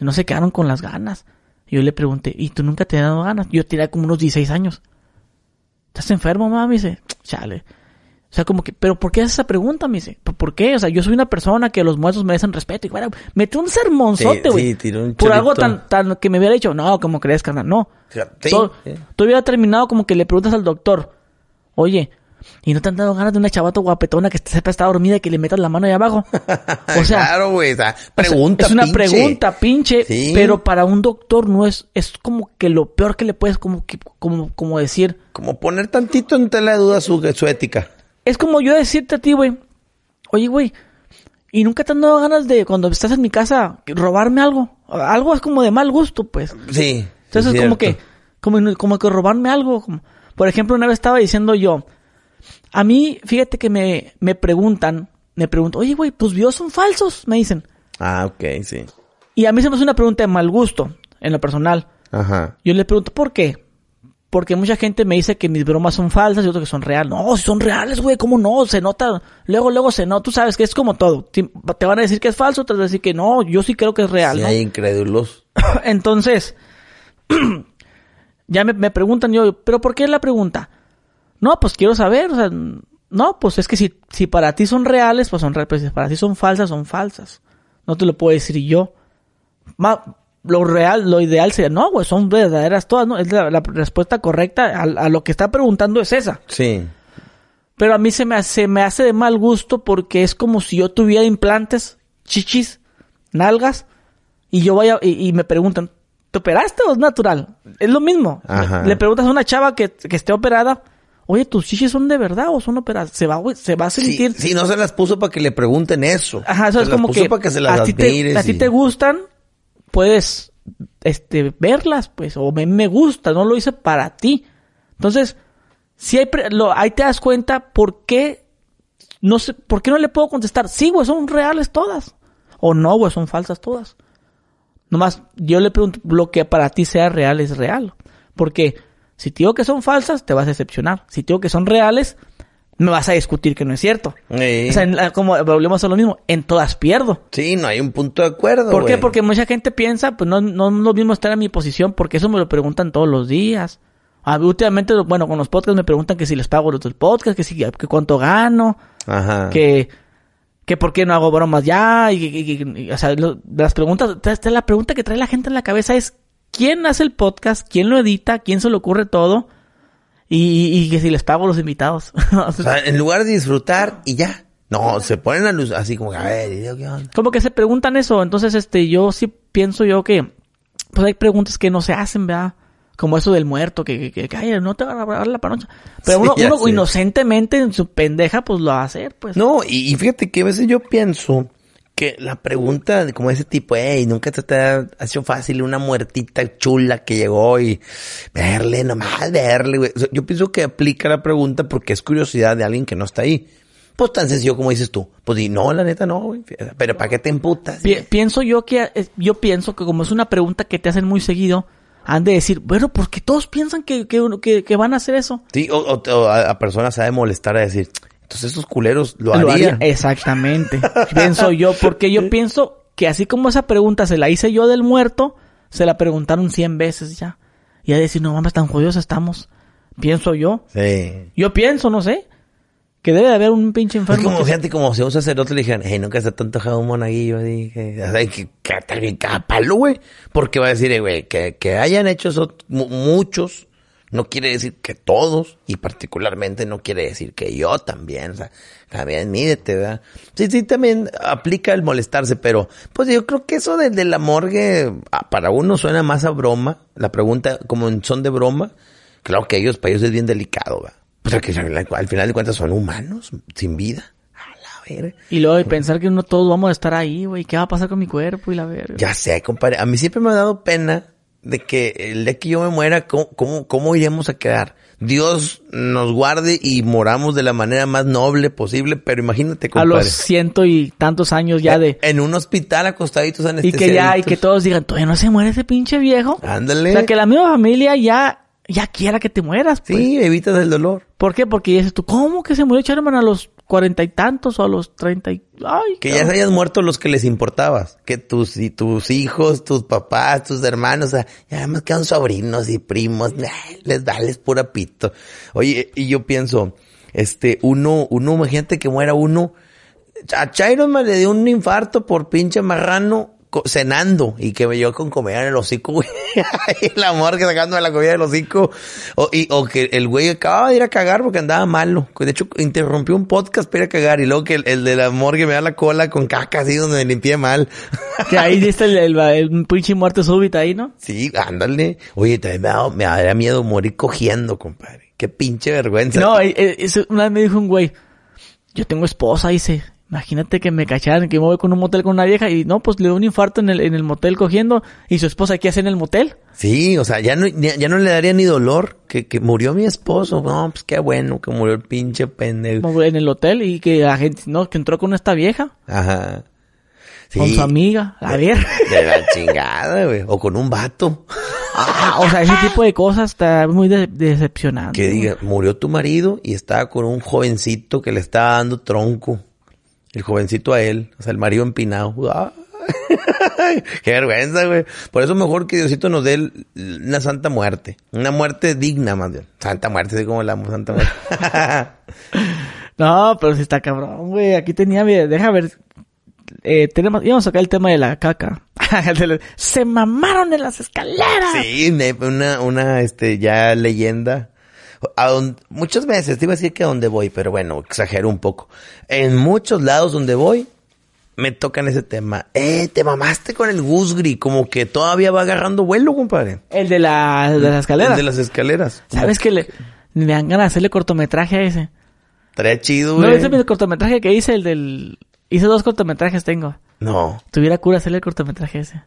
Y no se quedaron con las ganas. Yo le pregunté, ¿y tú nunca te has dado ganas? Yo tenía como unos 16 años. ¿Estás enfermo, mamá? Me dice, chale. O sea, como que, ¿pero por qué haces esa pregunta? Me dice, ¿por por qué? O sea, yo soy una persona que los muertos merecen respeto. Y bueno, metió un sermonzote, Sí, güey. sí, tiró un por algo tan, tan que me hubiera dicho, no, como crees, carnal, no. Sí, sí. Todo, todo hubiera terminado como que le preguntas al doctor, oye, ¿y no te han dado ganas de una chavato guapetona que sepa está dormida y que le metas la mano ahí abajo? O sea, claro, güey, o sea, o sea, pregunta, es una pinche. pregunta, pinche, Sí. pero para un doctor no es, es como que lo peor que le puedes como que, como, como decir, Como poner tantito en tela de duda su, su ética. es como yo decirte a ti, güey, oye, güey, ¿y nunca te han dado ganas de, cuando estás en mi casa, robarme algo? Algo es como de mal gusto, pues. Sí. Entonces es es como que, como, como que robarme algo. como- por ejemplo, una vez estaba diciendo yo, a mí, fíjate que me, me preguntan, me pregunto, oye, güey, tus videos son falsos, me dicen. Ah, ok, sí. Y a mí se me hace una pregunta de mal gusto, en lo personal. Ajá. Yo le pregunto, ¿por qué? Porque mucha gente me dice que mis bromas son falsas y otros que son reales. No, si son reales, güey, ¿cómo no? Se nota, luego, luego se nota. Tú sabes que es como todo. Te te van a decir que es falso, te van a decir que no, yo sí creo que es real, Sí, ¿no? hay incrédulos. Entonces, ya me, me preguntan yo, ¿pero por qué la pregunta? No, pues quiero saber, o sea, no, pues es que si, si para ti son reales, pues son reales, pues si para ti son falsas, son falsas. No te lo puedo decir yo. Ma- lo real, lo ideal sería, no, güey, son verdaderas todas, ¿no? Es la, la respuesta correcta a, a lo que está preguntando es esa. Sí. Pero a mí se me hace, me hace de mal gusto porque es como si yo tuviera implantes, chichis, nalgas, y yo vaya y, y me preguntan, ¿te operaste o es natural? Es lo mismo. Ajá. Le preguntas a una chava que, que esté operada, oye, ¿tus chichis son de verdad o son operadas? Se va, se va a sentir. sí, no se las puso para que le pregunten eso. Ajá, eso Se es como puso que, para que se las a, ti te, a ti y- te gustan, puedes este verlas, pues, o me, me gusta, no lo hice para ti. Entonces, si hay pre- lo, ahí te das cuenta por qué no sé, por qué no le puedo contestar, sí, güey, son reales todas. O no, güey, son falsas todas. Nomás, yo le pregunto, lo que para ti sea real es real. Porque si te digo que son falsas, te vas a decepcionar. Si te digo que son reales, me vas a discutir que no es cierto. Sí. O sea, en la- como volvemos a lo mismo, en todas pierdo. Sí, no hay un punto de acuerdo. ¿Por qué? Porque mucha gente piensa, pues no, no es lo mismo estar en mi posición, porque eso me lo preguntan todos los días. A últimamente, bueno, con los podcasts me preguntan que si les pago los del podcast, que si, que cuánto gano, Ajá. que, que por qué no hago bromas ya, y, y- y- y- o sea, lo- las preguntas, esta- la pregunta que trae la gente en la cabeza es, ¿quién hace el podcast? ¿Quién lo edita? ¿Quién se le ocurre todo? Y, que si les pago los invitados. O sea, en lugar de disfrutar y ya. No, se ponen a luz así como, que, a ver, ¿y yo qué onda? como que se preguntan eso. Entonces, este, yo sí pienso yo que, pues hay preguntas que no se hacen, ¿verdad? Como eso del muerto, que, que, que, ay, no te va a grabar la panocha. Pero Sí, uno, uno inocentemente en su pendeja, pues lo va a hacer, pues. No, y, y fíjate que a veces yo pienso que la pregunta de como ese tipo, hey, nunca te, ha hecho fácil una muertita chula que llegó y verle, nomás verle, güey. O sea, yo pienso que aplica la pregunta porque es curiosidad de alguien que no está ahí. Pues tan sencillo como dices tú. Pues di, no, la neta no, güey. Pero ¿para qué te emputas? Pi- pienso yo que, eh, yo pienso que como es una pregunta que te hacen muy seguido, han de decir, bueno, porque todos piensan que, que, que, que van a hacer eso. Sí, o, o- o a, a personas se ha de molestar a decir, entonces esos culeros lo, Lo harían. haría. Exactamente. pienso yo, porque yo pienso que así como esa pregunta se la hice yo del muerto, se la preguntaron 100 veces ya. Y a decir, no mames, tan jodidos estamos. Pienso yo. Sí. Yo pienso, no sé, que debe de haber un pinche Es enfermo. como que- gente, como si a un sacerdote le dijeran, hey, nunca se te ha antojado un monaguillo. Dije, o sea, que, que cada palo, güey. Porque va a decir, eh, güey, que, que hayan hecho eso mu- muchos, no quiere decir que todos, y particularmente no quiere decir que yo también, o sea, también mídete, ¿verdad? Sí, sí, también aplica el molestarse, pero, pues yo creo que eso de, de la morgue, ah, para uno suena más a broma, la pregunta como en son de broma, claro que ellos, para ellos es bien delicado, ¿verdad? Pues que al al final de cuentas son humanos, sin vida. Y luego de pensar que no todos vamos a estar ahí, güey. ¿Qué va a pasar con mi cuerpo y la verga? Ya sé, compadre. A mí siempre me ha dado pena de que el día que yo me muera, ¿cómo, cómo, cómo iremos a quedar? Dios nos guarde y moramos de la manera más noble posible, pero imagínate, a compadre. los ciento y tantos años ya de... En un hospital acostaditos Y anestesiados. que ya, y que todos digan, todavía no se muere ese pinche viejo. Ándale. O sea, que la misma familia ya, ya quiera que te mueras, pues. Sí, evitas el dolor. ¿Por qué? Porque dices tú, ¿cómo que se murió Charman a los cuarenta y tantos o a los treinta y... Ay, Que ya se hayan muerto los que les importabas. Que tus, y tus hijos, tus papás, tus hermanos, o sea, ya más quedan sobrinos y primos, les vales pura pito. Oye, y yo pienso, este, uno, uno, imagínate que muera uno, a Chairo me le dio un infarto por pinche marrano cenando y que me llevó con comida en el hocico, güey. Ahí en la morgue sacándome la comida del hocico. O, y, o que el güey acababa de ir a cagar porque andaba malo. De hecho, interrumpió un podcast para ir a cagar y luego que el, el de la morgue me da la cola con caca así donde me limpié mal. Que ahí dice el, el, el pinche muerte súbita ahí, ¿no? sí, ándale. Oye, también me da, me daría miedo morir cogiendo, compadre. Qué pinche vergüenza. No, eh, eh, eso- una vez me dijo un güey, yo tengo esposa, dice, imagínate que me cacharan, que me voy con un motel con una vieja y no, pues le dio un infarto en el, en el motel cogiendo y su esposa, ¿qué hace en el motel? Sí, o sea, ya no, ya, ya no le daría ni dolor que, que murió mi esposo. No, pues qué bueno que murió el pinche pendejo. En el hotel y que la gente, no, que entró con esta vieja. Ajá. Con Sí. su amiga. A ver. De la chingada, güey. O con un vato. Ah, o sea, ese tipo de cosas está muy de- decepcionante. Que diga, murió tu marido y estaba con un jovencito que le estaba dando tronco. El jovencito a él, o sea, el marido empinado. ¡Ay! Qué vergüenza, güey. Por eso mejor que Diosito nos dé una santa muerte. Una muerte digna, más bien. Santa muerte, así como la santa muerte. No, pero si está cabrón, güey. Aquí tenía, deja ver. Eh, tenemos, íbamos a sacar el tema de la caca. Se mamaron en las escaleras. sí, una, una, este, ya leyenda. A muchas veces, te iba a decir que a donde voy, pero bueno, exagero un poco. En muchos lados donde voy, me tocan ese tema. Eh, te mamaste con el Gusgri, como que todavía va agarrando vuelo, compadre. El de, la, de las escaleras. El de las escaleras. ¿Sabes que le, me dan ganas de hacerle cortometraje a ese? Trae chido, ¿No güey. viste mi cortometraje que hice? El del... Hice dos cortometrajes tengo. No. Tuviera cura hacerle el cortometraje ese.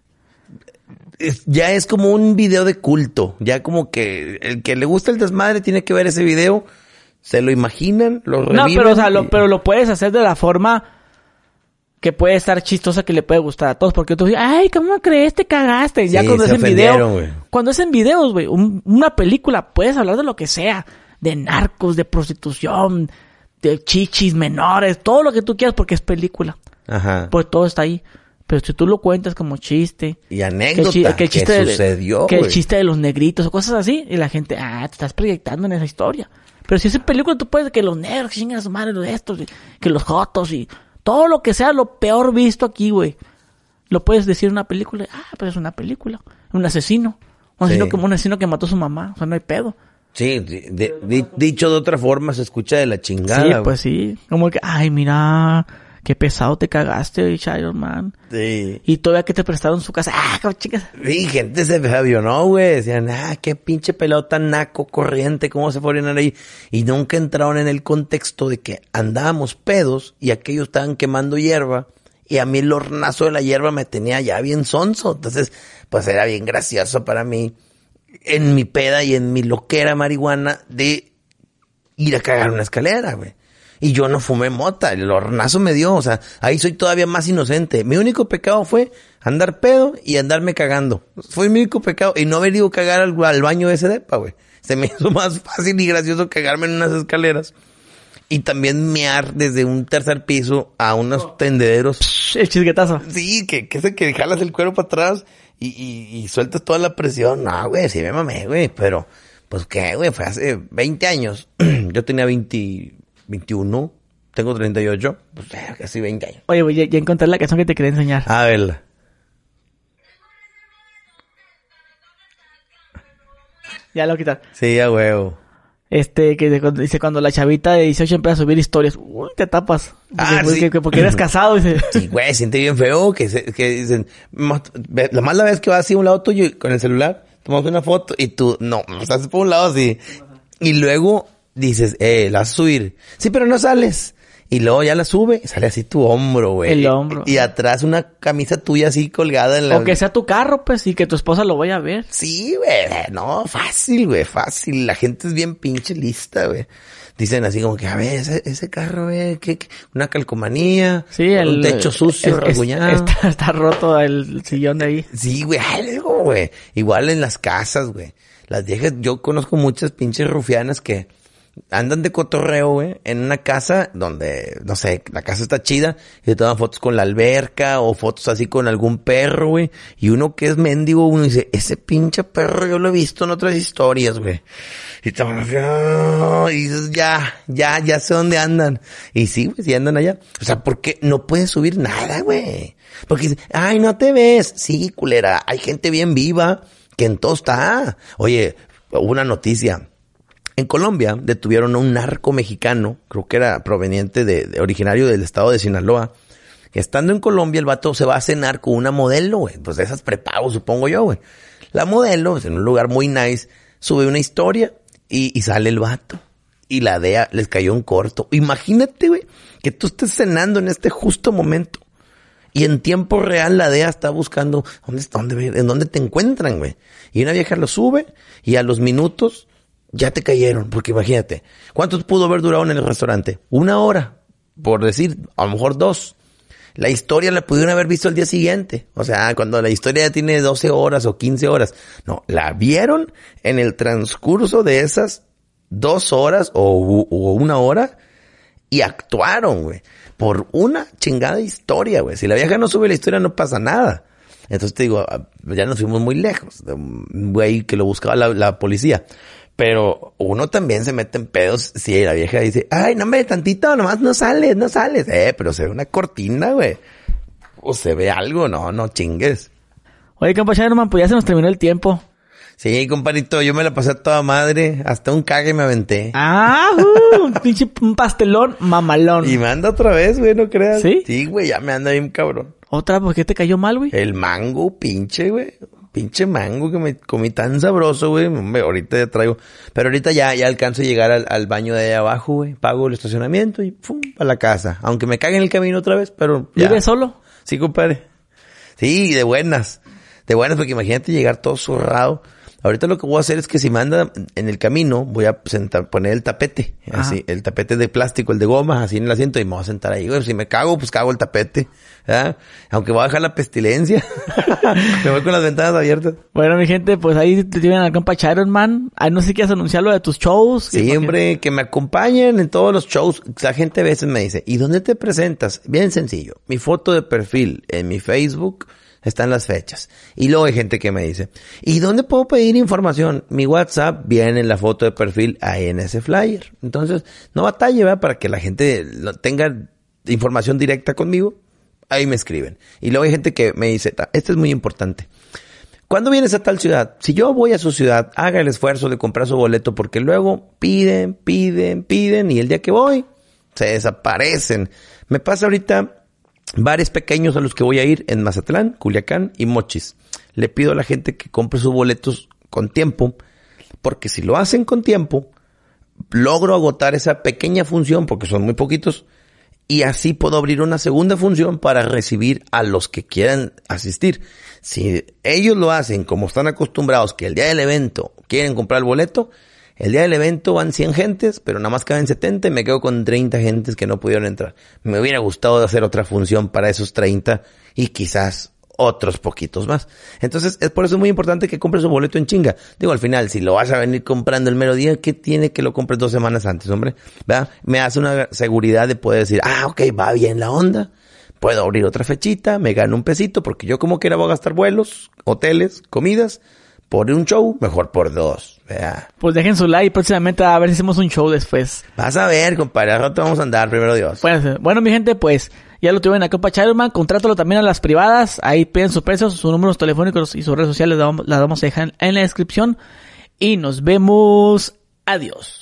Es- ya es como un video de culto. Ya como que el que le gusta el desmadre tiene que ver ese video. Se lo imaginan, lo No, reviven pero o sea, lo, pero lo puedes hacer de la forma que puede estar chistosa, que le puede gustar a todos. Porque tú dices, ay, ¿cómo crees? Te cagaste. ya Sí, cuando es en video. Cuando es en videos, güey, un- una película, puedes hablar de lo que sea. De narcos, de prostitución, de chichis menores, todo lo que tú quieras porque es película. Ajá. Pues todo está ahí. Pero si tú lo cuentas como chiste. y Que el, anécdota que, el chiste de- sucedió, que el chiste de los negritos o cosas así y la gente ah te estás proyectando en esa historia pero si es película tú puedes que los negros que chingan a su madre los de estos que los jotos y todo lo que sea lo peor visto aquí güey lo puedes decir en una película ah pues es una película un asesino un asesino, Sí. que, un asesino que mató a su mamá o sea no hay pedo Sí, di- di- di- dicho de otra forma, se escucha de la chingada. sí pues sí como que ay mira qué pesado te cagaste Iron Man Sí. y todavía que te prestaron su casa ah como chicas Sí, gente se avionó, güey. Decían, ah, qué pinche pelota naco, corriente, cómo se fueron ahí. Y nunca entraron en el contexto de que andábamos pedos y aquellos estaban quemando hierba. Y a mí el hornazo de la hierba me tenía ya bien sonso. Entonces, pues era bien gracioso para mí. En mi peda y en mi loquera marihuana de ir a cagar una escalera, güey. Y yo no fumé mota, el hornazo me dio, o sea, ahí soy todavía más inocente. Mi único pecado fue andar pedo y andarme cagando. Fue mi único pecado y no haber ido a cagar al, al baño de ese depa, güey. Se me hizo más fácil y gracioso cagarme en unas escaleras. Y también mear desde un tercer piso a unos tendederos. el chisguetazo Sí, que, que ese que jalas el cuero para atrás y, y, y sueltas toda la presión. No, güey, sí me mamé, güey, pero, pues qué, güey, fue hace 20 años. Yo tenía 20, 21, tengo 38, pues casi 20 años. Oye, güey, ya, ya encontré la canción que te quería enseñar. A verla. Ya lo quitar. Sí, a huevo. Este, que dice cuando la chavita de 18 empieza a subir historias. Uy, te tapas. Porque, Ah, porque- sí. que- porque eres casado, dice. Sí, güey, siente bien feo que, se- que dicen, "Ma- ve- la mala vez que vas así a un lado tuyo con el celular, tomas una foto y tú, no, estás por un lado así. Y luego dices, eh, la subir. Sí, pero no sales. Y luego ya la sube sale así tu hombro, güey. El hombro. Y atrás una camisa tuya así colgada en la... O que sea tu carro, pues, y que tu esposa lo vaya a ver. Sí, güey, no, fácil, güey, fácil. La gente es bien pinche lista, güey. Dicen así como que, a ver, ese, ese carro, güey, ¿qué, qué? una calcomanía, Sí, un el... techo sucio, es-. Está, está roto el sillón de ahí. Sí, güey, algo, güey. Igual en las casas, güey. Las viejas, yo conozco muchas pinches rufianas que andan de cotorreo, güey, en una casa donde, no sé, la casa está chida y se toman fotos con la alberca o fotos así con algún perro, güey. Y uno que es mendigo, uno dice, ese pinche perro yo lo he visto en otras historias, güey. Y van así, y dices, ya, ya, ya sé dónde andan. Y sí, güey, sí andan allá. O sea, porque no puedes subir nada, güey. Porque ay, no te ves. Sí, culera, hay gente bien viva que en todo está. Oye, una noticia. En Colombia detuvieron a un narco mexicano, creo que era proveniente de, de- originario del estado de Sinaloa. Estando en Colombia, el vato se va a cenar con una modelo, güey. Pues de esas prepago, supongo yo, güey. La modelo, pues, en un lugar muy nice, sube una historia y, sale el vato. Y la DEA les cayó en corto. Imagínate, güey, que tú estés cenando en este justo momento. Y en tiempo real la DEA está buscando dónde dónde, en dónde te encuentran, güey. Y una vieja lo sube y a los minutos ya te cayeron. Porque imagínate, ¿cuánto pudo haber durado en el restaurante? Una hora, por decir, a lo mejor dos. La historia la pudieron haber visto el día siguiente. O sea, cuando la historia ya tiene 12 horas o 15 horas. No, la vieron en el transcurso de esas dos horas o, una hora y actuaron, güey. Por una chingada historia, güey. Si la vieja no sube la historia no pasa nada. Entonces te digo, ah, ya nos fuimos muy lejos. Un güey que lo buscaba la policía. Pero uno también se mete en pedos si la vieja dice, ay, no me tantito, nomás no sales, no sales. Eh, pero se ve una cortina, güey. O se ve algo, no, no chingues. Oye, compa Sherman, pues ya se nos terminó el tiempo. Sí, compadrito, yo me la pasé a toda madre. Hasta un cague me aventé. Ah, uh, un pinche un pastelón mamalón. Y me anda otra vez, güey, no creas. ¿Sí? Sí, güey, ya me anda bien cabrón. ¿Otra? ¿Por qué te cayó mal, güey? El mango, pinche, güey. Pinche mango que me comí tan sabroso, güey. Ahorita ya traigo. Pero ahorita ya, ya alcanzo a llegar al, al baño de ahí abajo, güey. Pago el estacionamiento y pum, a la casa. Aunque me cague en el camino otra vez, pero ya. ¿Vives solo? Sí, compadre. Sí, de buenas. De buenas, porque imagínate llegar todo zurrado. Ahorita lo que voy a hacer es que si me anda en el camino, voy a sentar, poner el tapete, así, el tapete de plástico, el de goma, así en el asiento, y me voy a sentar ahí. Güey, si me cago, pues cago el tapete, ¿verdad? Aunque voy a dejar la pestilencia. me voy con las ventanas abiertas. Bueno, mi gente, pues ahí te tienen al compa Chiron Man. Ahí no sé si quieres anunciar lo de tus shows. Sí, hombre, que me acompañen en todos los shows. La gente a veces me dice, ¿y dónde te presentas? Bien sencillo. Mi foto de perfil en mi Facebook están las fechas. Y luego hay gente que me dice, ¿y dónde puedo pedir información? Mi WhatsApp viene en la foto de perfil ahí en ese flyer. Entonces, no batalle, ¿verdad? Para que la gente tenga información directa conmigo. Ahí me escriben. Y luego hay gente que me dice, "Ta- esto es muy importante. ¿Cuándo vienes a tal ciudad? Si yo voy a su ciudad, haga el esfuerzo de comprar su boleto porque luego piden, piden, piden y el día que voy se desaparecen. Me pasa ahorita bares pequeños a los que voy a ir en Mazatlán, Culiacán y Mochis. Le pido a la gente que compre sus boletos con tiempo porque si lo hacen con tiempo, logro agotar esa pequeña función porque son muy poquitos y así puedo abrir una segunda función para recibir a los que quieran asistir. Si ellos lo hacen como están acostumbrados, que el día del evento quieren comprar el boleto, el día del evento van 100 gentes, pero nada más caben 70 y me quedo con 30 gentes que no pudieron entrar. Me hubiera gustado hacer otra función para esos 30 y quizás otros poquitos más. Entonces, es por eso muy importante que compres su boleto en chinga. Digo, al final, si lo vas a venir comprando el mero día, ¿qué tiene que lo compres dos semanas antes, hombre? Me hace una seguridad de poder decir, ah, ok, va bien la onda. Puedo abrir otra fechita, me gano un pesito, porque yo como quiera voy a gastar vuelos, hoteles, comidas. Por un show, mejor por dos. ¿verdad? Pues dejen su like próximamente a ver si hacemos un show después. Vas a ver, compadre, al rato vamos a andar, primero Dios. Bueno, bueno, mi gente, pues ya lo tuvieron a compa Chiron contrátalo también a las privadas. Ahí piden sus precios, sus números telefónicos y sus redes sociales las vamos a dejar en la descripción. Y nos vemos. Adiós.